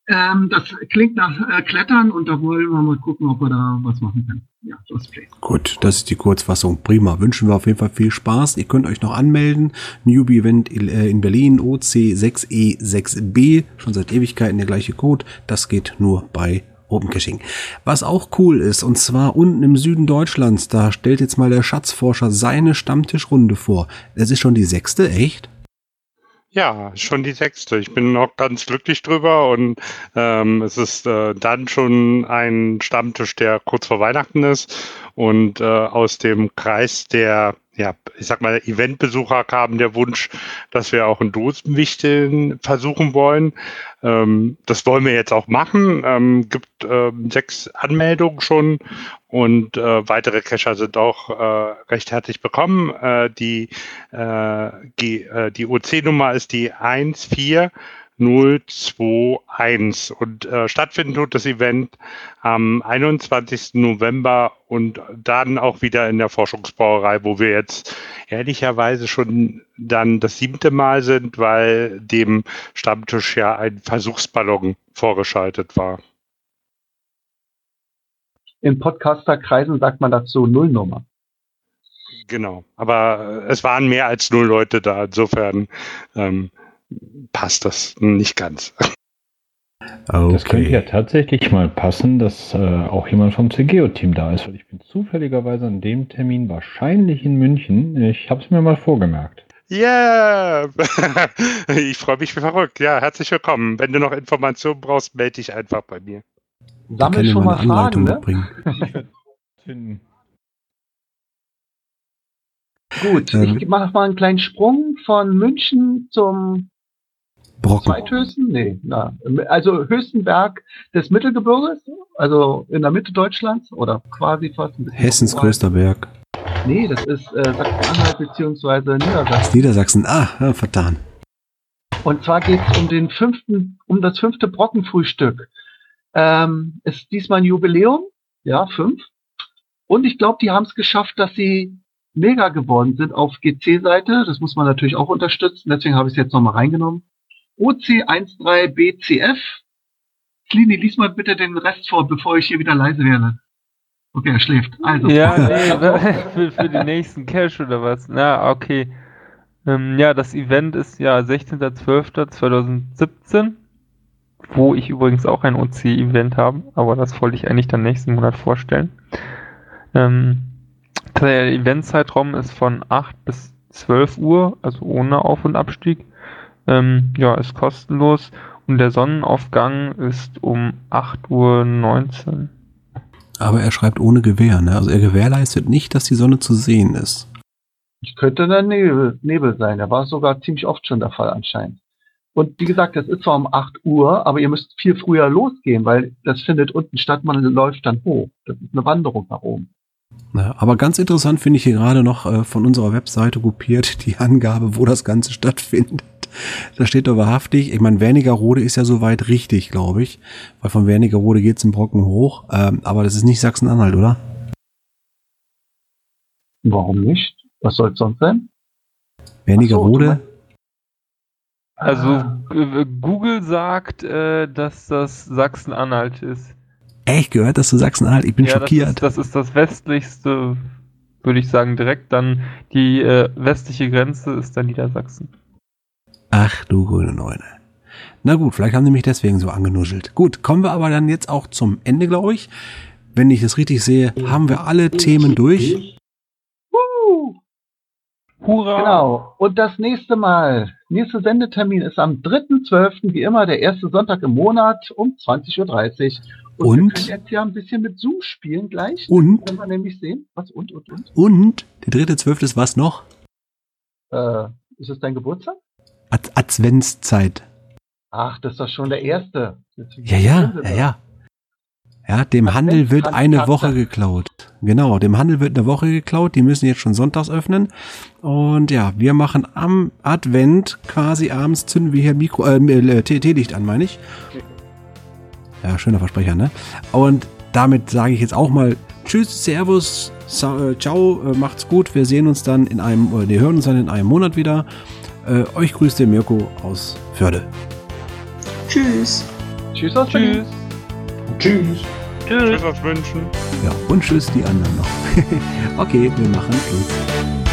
ähm, das klingt nach äh, Klettern und da wollen wir mal gucken, ob wir da was machen können. Ja, Place. Gut, das ist die Kurzfassung. Prima. Wünschen wir auf jeden Fall viel Spaß. Ihr könnt euch noch anmelden. Newbie Event äh, in Berlin, OC6E6B. Schon seit Ewigkeiten der gleiche Code. Das geht nur bei Open Caching. Was auch cool ist, und zwar unten im Süden Deutschlands, da stellt jetzt mal der Schatzforscher seine Stammtischrunde vor. Das ist schon die sechste, echt? Ja, schon die sechste. Ich bin noch ganz glücklich drüber und ähm, es ist äh, dann schon ein Stammtisch, der kurz vor Weihnachten ist und äh, aus dem Kreis der ja, ich sag mal, Eventbesucher kam der Wunsch, dass wir auch in Dosenwichteln versuchen wollen. Ähm, das wollen wir jetzt auch machen. Ähm, gibt ähm, sechs Anmeldungen schon und äh, weitere Cacher sind auch äh, recht herzlich bekommen. Äh, die äh, die, äh, die OC-Nummer ist die 14 021. Und äh, stattfinden tut das Event am 21. November und dann auch wieder in der Forschungsbrauerei, wo wir jetzt ehrlicherweise schon dann das siebte Mal sind, weil dem Stammtisch ja ein Versuchsballon vorgeschaltet war. In Podcasterkreisen sagt man dazu Nullnummer. Genau, aber es waren mehr als null Leute da. Insofern ähm, passt das nicht ganz. Okay. Das könnte ja tatsächlich mal passen, dass äh, auch jemand vom CGO-Team da ist, weil ich bin zufälligerweise an dem Termin wahrscheinlich in München. Ich habe es mir mal vorgemerkt. Yeah! ich freue mich wie verrückt. Ja, herzlich willkommen. Wenn du noch Informationen brauchst, melde dich einfach bei mir. Sammel schon mal Fragen, ne? Gut, ähm, ich mache mal einen kleinen Sprung von München zum Brocken. Zweithöchsten? Nee, na, also höchsten Berg des Mittelgebirges, also in der Mitte Deutschlands oder quasi fast. Hessens größter Berg. Nee, das ist äh, Sachsen-Anhalt bzw. Niedersachsen. Niedersachsen, ah, ja, vertan. Und zwar geht es um den fünften, um das fünfte Brockenfrühstück. Ähm, ist diesmal ein Jubiläum, ja, fünf. Und ich glaube, die haben es geschafft, dass sie mega geworden sind auf GC-Seite. Das muss man natürlich auch unterstützen. Deswegen habe ich es jetzt nochmal reingenommen. OC13BCF. Slini, lies mal bitte den Rest vor, bevor ich hier wieder leise werde. Okay, er schläft. Also. Ja, nee, für, für den nächsten Cash oder was? Na, okay. Ähm, ja, das Event ist ja 16.12.2017, wo ich übrigens auch ein OC-Event habe, aber das wollte ich eigentlich dann nächsten Monat vorstellen. Ähm, der Eventzeitraum ist von 8 bis 12 Uhr, also ohne Auf- und Abstieg. Ähm, ja, ist kostenlos und der Sonnenaufgang ist um 8.19 Uhr. Aber er schreibt ohne Gewehr, ne? Also er gewährleistet nicht, dass die Sonne zu sehen ist. Ich könnte dann Nebel, Nebel sein. Da war sogar ziemlich oft schon der Fall anscheinend. Und wie gesagt, das ist zwar um 8 Uhr, aber ihr müsst viel früher losgehen, weil das findet unten statt, man läuft dann hoch. Das ist eine Wanderung nach oben. Ja, aber ganz interessant finde ich hier gerade noch äh, von unserer Webseite kopiert die Angabe, wo das Ganze stattfindet. Da steht doch wahrhaftig, ich meine, Wernigerode ist ja soweit richtig, glaube ich. Weil von Wernigerode geht's im Brocken hoch. Ähm, aber das ist nicht Sachsen-Anhalt, oder? Warum nicht? Was soll es sonst sein? Wernigerode? Also ah. Google sagt, äh, dass das Sachsen-Anhalt ist. Echt gehört das zu Sachsen-Anhalt? Ich bin ja, schockiert. Das ist, das ist, das westlichste, würde ich sagen, direkt. Dann die äh, westliche Grenze ist dann Niedersachsen. Ach du grüne Neune. Na gut, vielleicht haben die mich deswegen so angenuschelt. Gut, kommen wir aber dann jetzt auch zum Ende, glaube ich. Wenn ich das richtig sehe, haben wir alle Themen durch. Uh. Hurra! Genau. Und das nächste Mal, nächster Sendetermin ist am 3.12., wie immer, der erste Sonntag im Monat um 20.30 Uhr. Und, und wir können jetzt ja ein bisschen mit Zoom spielen gleich. Und? Wenn wir nämlich sehen. Was? Und, und, und? Und? Der dritte, zwölfte ist was noch? Äh, ist es dein Geburtstag? Ad Adventszeit. Ach, das ist doch schon der erste. Ja, ja, ja, ja. Ja, dem Handel wird eine Woche geklaut. Genau, dem Handel wird eine Woche geklaut. Die müssen jetzt schon sonntags öffnen. Und ja, wir machen am Advent quasi abends zünden wir hier Mikro, äh, äh Teelicht an, meine ich. Ja, schöner Versprecher, ne? Und damit sage ich jetzt auch mal Tschüss, Servus, äh, ciao, äh, macht's gut. Wir sehen uns dann in einem, wir hören uns dann in einem Monat wieder. Äh, euch grüßt der Mirko aus Förde. Tschüss. Tschüss aus Tschüss. Tschüss. Tschüss. Tschüss aus München. Ja, und tschüss die anderen noch. okay, wir machen Schluss.